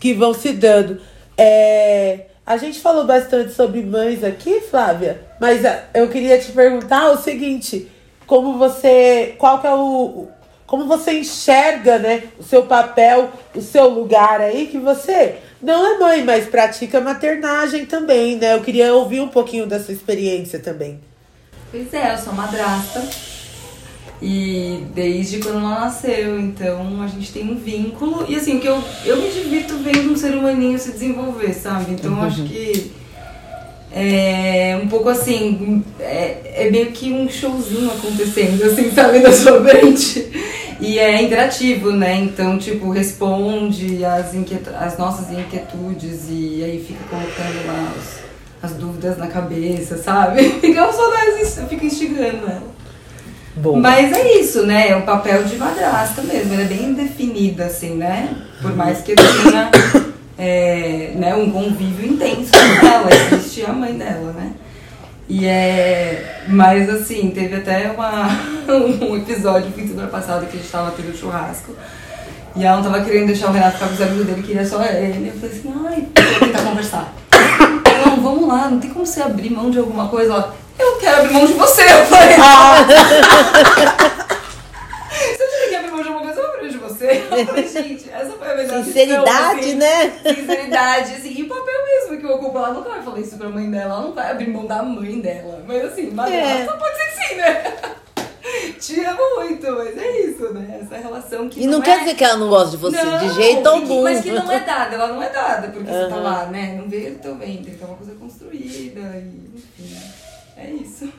que vão se dando. É, a gente falou bastante sobre mães aqui, Flávia, mas ah, eu queria te perguntar o seguinte: como você. Qual que é o. Como você enxerga, né, o seu papel, o seu lugar aí, que você não é mãe, mas pratica maternagem também, né? Eu queria ouvir um pouquinho dessa experiência também. Pois é, eu sou madrasta. E desde quando ela nasceu, então a gente tem um vínculo. E assim, que eu, eu me divirto vendo um ser humaninho se desenvolver, sabe? Então eu acho que é um pouco assim, é, é meio que um showzinho acontecendo, assim, sabe, na sua frente. E é interativo, né? Então, tipo, responde as, as nossas inquietudes e aí fica colocando lá os- as dúvidas na cabeça, sabe? Fica só fica instigando ela. Bom. Mas é isso, né? É o papel de madrasta mesmo. Ela é bem definida, assim, né? Por mais que tenha é, né, um convívio intenso com ela. Existe a mãe dela, né? E é. Mas assim, teve até uma, um episódio fim de semana passada que a gente tava tendo churrasco. E ela não tava querendo deixar o Renato ficar com os amigos dele, queria só ele. Eu falei assim, ai, vou tentar conversar. Eu não vamos lá, não tem como você abrir mão de alguma coisa. Ela, eu quero abrir mão de você. Eu falei, se eu tiver que abrir mão de alguma coisa, eu mão de você. Eu falei, gente, essa foi a melhor Sinceridade, lição, assim. né? Sinceridade, assim, e o papel mesmo que ocupa. Ela nunca vai falar isso pra mãe dela, ela não vai abrir mão da mãe dela. Mas assim, mas É. só pode ser que sim, né? Te amo muito, mas é isso, né? Essa relação que E não é... quer dizer que ela não gosta de você, Não, de jeito algum. Mas que não é dada, ela não é dada, porque você tá lá, né? Não vê o teu ventre, que é uma coisa construída, e enfim, é isso.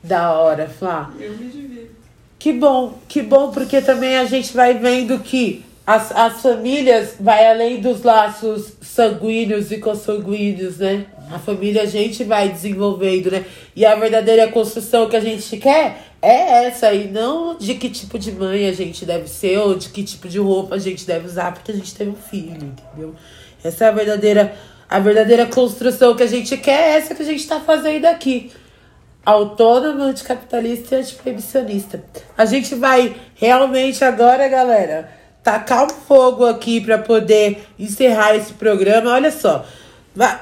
Da hora, Flá. Eu me divirto. Que bom, que bom, porque também a gente vai vendo que as, as famílias vai além dos laços sanguíneos e consanguíneos, né? A família a gente vai desenvolvendo, né? E a verdadeira construção que a gente quer é essa, e não de que tipo de mãe a gente deve ser ou de que tipo de roupa a gente deve usar porque a gente teve um filho, entendeu? Essa é a verdadeira, a verdadeira construção que a gente quer, é essa que a gente tá fazendo aqui autônoma, anticapitalista e antiproibicionista. A gente vai realmente agora, galera, tacar um fogo aqui para poder encerrar esse programa. Olha só,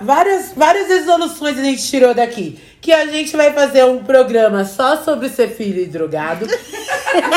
várias, várias resoluções a gente tirou daqui. Que a gente vai fazer um programa só sobre ser filho e drogado.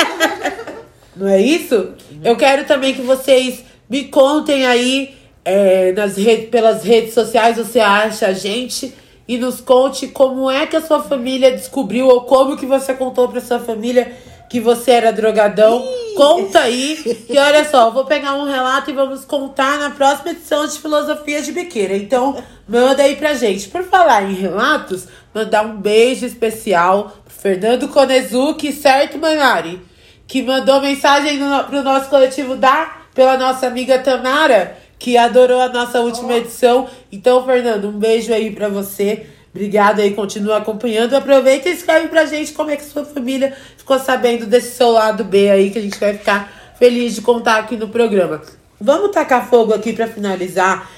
Não é isso? Eu quero também que vocês me contem aí é, nas redes, pelas redes sociais, você acha a gente e nos conte como é que a sua família descobriu ou como que você contou pra sua família que você era drogadão. Conta aí. E olha só, vou pegar um relato e vamos contar na próxima edição de Filosofia de Biqueira. Então, manda aí pra gente. Por falar em relatos, mandar um beijo especial pro Fernando Konezuki, certo, Manari? que mandou mensagem no, pro nosso coletivo Dar, pela nossa amiga Tamara, que adorou a nossa última edição. Então, Fernando, um beijo aí pra você. Obrigada aí, continua acompanhando. Aproveita e escreve pra gente como é que sua família ficou sabendo desse seu lado B aí, que a gente vai ficar feliz de contar aqui no programa. Vamos tacar fogo aqui pra finalizar.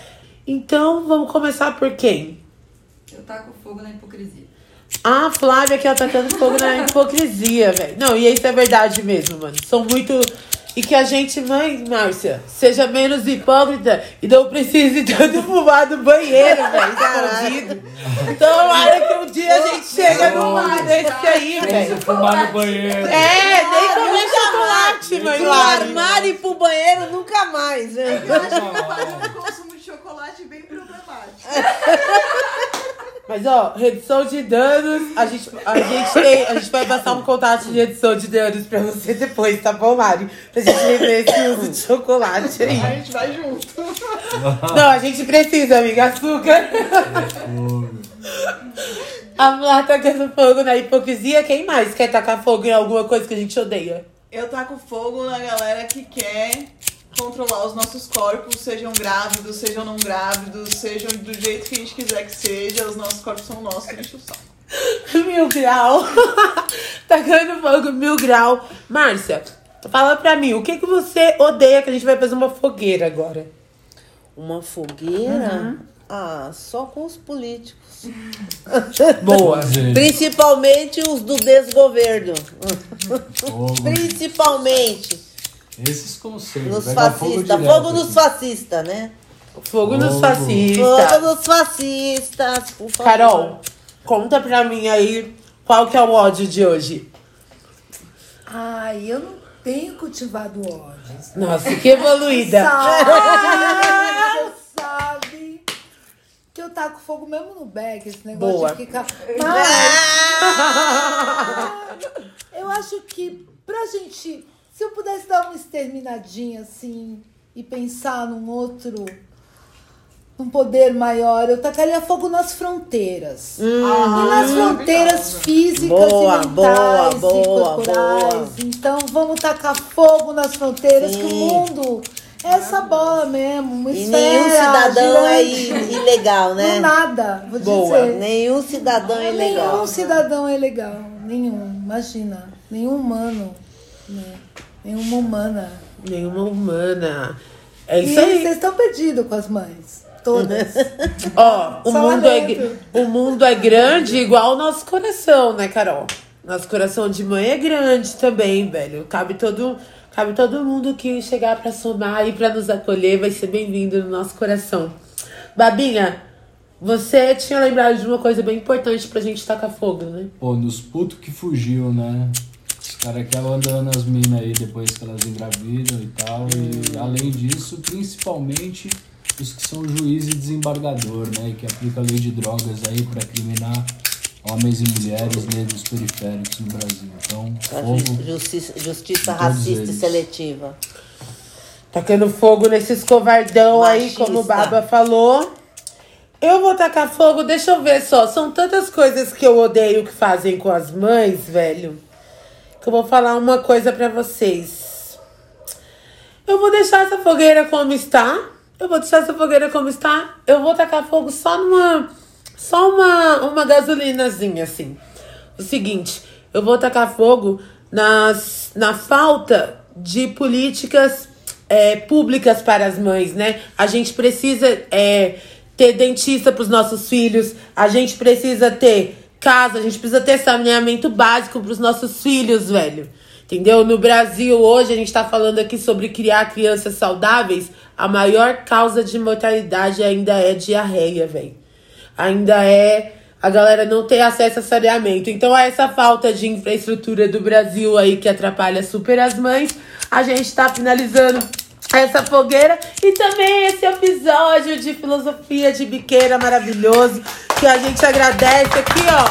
Então, vamos começar por quem? Eu taco fogo na hipocrisia. A Flávia aqui atacando fogo na hipocrisia, velho. Não, e isso é verdade mesmo, mano. São muito. E que a gente, mãe, Márcia, seja menos hipócrita e não precise tanto fumar no banheiro, velho. Escondido. Então, olha que um dia a gente chega num mundo desse aí, Você velho. fumar no banheiro. É, nem comer chocolate, mãe. Lari. armário e pro banheiro nunca mais. né? Eu acho que um consumo de chocolate bem problemático. Mas ó, redução de danos, a gente, a gente tem, a gente vai passar um contato de redução de danos pra você depois, tá bom, Mari? Pra gente rever esse uso de chocolate aí. A gente vai junto. Não, a gente precisa, amiga. Açúcar. A mulher tacando fogo na hipocrisia. Quem mais quer tacar fogo em alguma coisa que a gente odeia? Eu taco fogo na galera que quer controlar os nossos corpos, sejam grávidos, sejam não grávidos, sejam do jeito que a gente quiser que seja, os nossos corpos são nossos, deixa o saco. Mil grau. Tacando fogo mil grau. Márcia, fala pra mim, o que, que você odeia que a gente vai fazer uma fogueira agora? Uma fogueira? Ah, só com os políticos. Boa. Gente, Principalmente os do desgoverno. fogo. Principalmente Esses conselhos. nos pega fogo fascistas. direto Fogo nos fascistas, né? Fogo nos Fogo. fascistas. Fogo nos fascistas, por favor. Carol, conta pra mim aí qual que é o ódio de hoje. Ai, eu não tenho cultivado ódio. Nossa, que evoluída. Sabe, você sabe que eu taco fogo mesmo no bag, esse negócio Boa. de ficar. Mas eu acho que pra gente, se eu pudesse dar uma exterminadinha assim e pensar num outro, num poder maior, eu tacaria fogo nas fronteiras. Hum. E nas fronteiras físicas Boa, e boa, mentais boa, e corporais. boa. Então vamos tacar fogo nas fronteiras, que o Sim. mundo é essa bola mesmo, uma E nenhum cidadão é ilegal, né? Do nada, vou Boa. dizer. Nenhum cidadão é ilegal. Nenhum cidadão é legal. Nenhum. Imagina. Nenhum humano. Né? Nenhuma humana. Nenhuma humana. É E isso aí. vocês estão perdidos com as mães. Todas. Ó, o Só mundo, é, o mundo é grande igual o nosso coração, né, Carol? Nosso coração de mãe é grande também, velho. Cabe todo, cabe todo mundo que chegar pra somar e pra nos acolher vai ser bem-vindo no nosso coração. Babinha, Você tinha lembrado de uma coisa bem importante pra gente tacar fogo, né? Pô, nos putos que fugiu, né? Os caras que abandonam as minas aí depois que elas engravidam e tal. E além disso, principalmente os que são juiz e desembargador, né? E que aplica a lei de drogas aí pra criminar homens e mulheres negros periféricos no Brasil. Então, fogo. ju- justiça, justiça racista e eles. seletiva. Tacando fogo nesses covardão aí, Machista. como o Baba falou. Eu vou tacar fogo, deixa eu ver só. São tantas coisas que eu odeio que fazem com as mães, velho. Que eu vou falar uma coisa pra vocês. Eu vou deixar essa fogueira como está. Eu vou deixar essa fogueira como está. Eu vou tacar fogo só numa. Só uma, uma gasolinazinha, assim. O seguinte, eu vou tacar fogo nas, na falta de políticas é, públicas para as mães, né? A gente precisa é, ter dentista para os nossos filhos, a gente precisa ter casa, a gente precisa ter saneamento básico para os nossos filhos, velho. Entendeu? No Brasil, hoje, a gente tá falando aqui sobre criar crianças saudáveis. A maior causa de mortalidade ainda é diarreia, velho. Ainda é a galera não ter acesso a saneamento. Então, é essa falta de infraestrutura do Brasil aí que atrapalha super as mães. A gente tá finalizando essa fogueira e também esse episódio de filosofia de biqueira maravilhoso que a gente agradece aqui, ó.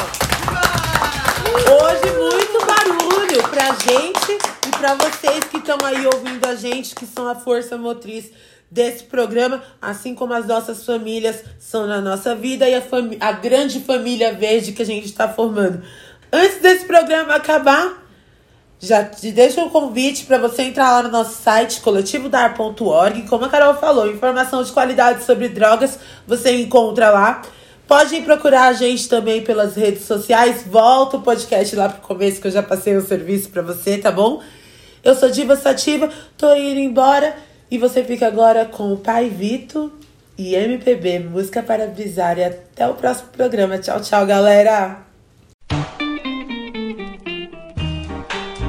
Hoje muito barulho pra gente e pra vocês que estão aí ouvindo a gente, que são a força motriz desse programa, assim como as nossas famílias são na nossa vida e a, a grande família verde que a gente está formando. Antes desse programa acabar, já te deixo um convite para você entrar lá no nosso site coletivodar.org. Como a Carol falou, informação de qualidade sobre drogas você encontra lá. Pode ir procurar a gente também pelas redes sociais. Volta o podcast lá pro começo que eu já passei o serviço para você, tá bom? Eu sou Diva Sativa, tô indo embora e você fica agora com o Pai Vito e MPB, música para brisar. E até o próximo programa. Tchau, tchau, galera!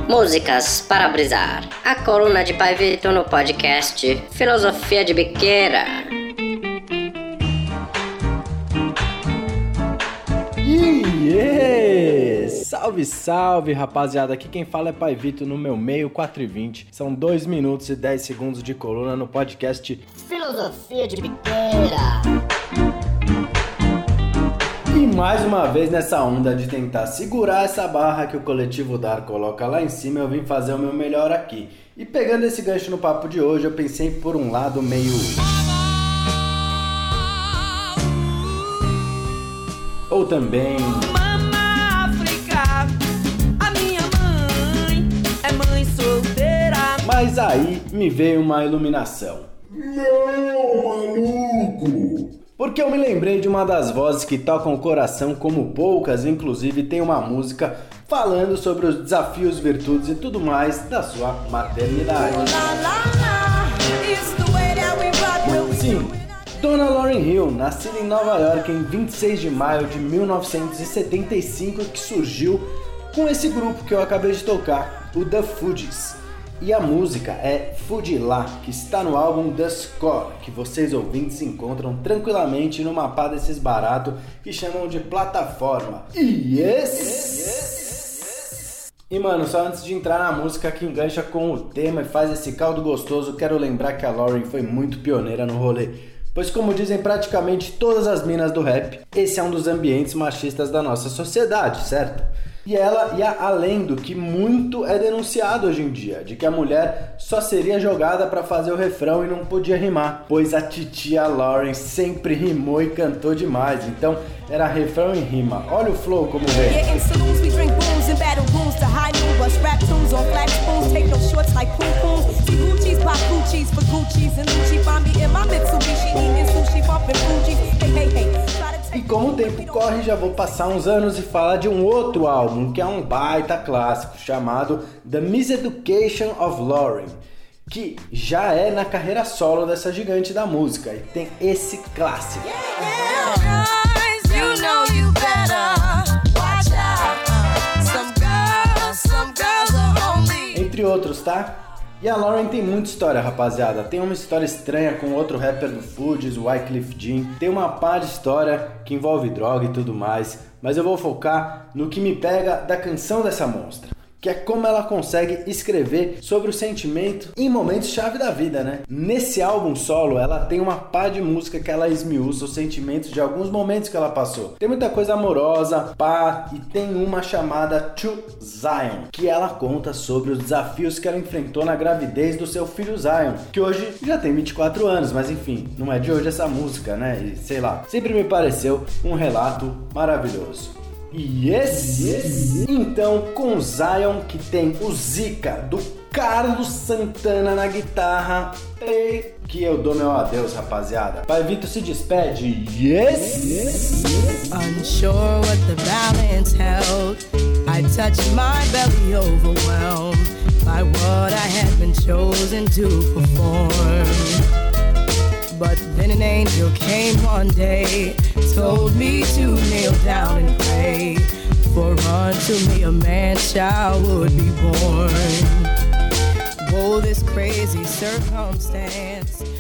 Músicas para brisar. A coluna de Pai Vitor no podcast Filosofia de Biqueira. Salve, salve, rapaziada. Aqui quem fala é Pai Vito no meu meio 4 e 20. São 2 minutos e 10 segundos de coluna no podcast Filosofia de Biqueira. E mais uma vez nessa onda de tentar segurar essa barra que o coletivo Dar coloca lá em cima, eu vim fazer o meu melhor aqui. E pegando esse gancho no papo de hoje, eu pensei por um lado meio. Ou também. Mama África, a minha mãe é mãe solteira. Mas aí me veio uma iluminação. Não, maluco! Porque eu me lembrei de uma das vozes que tocam o coração como poucas, inclusive tem uma música falando sobre os desafios, virtudes e tudo mais da sua maternidade. It's the way Dona Lauryn Hill, nascida em Nova York em 26 de maio de 1975, que surgiu com esse grupo que eu acabei de tocar, o The Fugees. E a música é Fujila, que está no álbum The Score, que vocês ouvintes encontram tranquilamente numa pá desses baratos que chamam de plataforma. Yes! E mano, só antes de entrar na música que engancha com o tema e faz esse caldo gostoso, quero lembrar que a Lauren foi muito pioneira no rolê. Pois como dizem praticamente todas as minas do rap, esse é um dos ambientes machistas da nossa sociedade, certo? E ela ia além do que muito é denunciado hoje em dia, de que a mulher só seria jogada pra fazer o refrão e não podia rimar, pois a titia Lauren sempre rimou e cantou demais, então era refrão e rima. Olha o flow como vem. Yeah, E como o tempo corre, já vou passar uns anos e falar de um outro álbum que é um baita clássico chamado The Miseducation of Lauren, que já é na carreira solo dessa gigante da música e tem esse clássico. You know you. Entre outros, tá? E a Lauren tem muita história, rapaziada. Tem uma história estranha com outro rapper do Fugees, o Wycliffe Jean. Tem uma pá de história que envolve droga e tudo mais. Mas eu vou focar no que me pega da canção dessa monstra que é como ela consegue escrever sobre o sentimento em momentos chave da vida, né? Nesse álbum solo, ela tem uma pá de música que ela esmiuça os sentimentos de alguns momentos que ela passou. Tem muita coisa amorosa, pá, e tem uma chamada To Zion, que ela conta sobre os desafios que ela enfrentou na gravidez do seu filho Zion, que hoje já tem 24 anos, mas enfim, não é de hoje essa música, né? E sei lá, sempre me pareceu um relato maravilhoso. Yes! yes! Então, com Zion, que tem o Zika do Carlos Santana na guitarra, e que eu dou meu adeus, rapaziada. Pai Vitor se despede. Yes! yes! Unsure what the balance held, I touched my belly overwhelmed by what I had been chosen to perform. But then an angel came one day, told me to kneel down and pray. For unto me a man child would be born. Oh, this crazy circumstance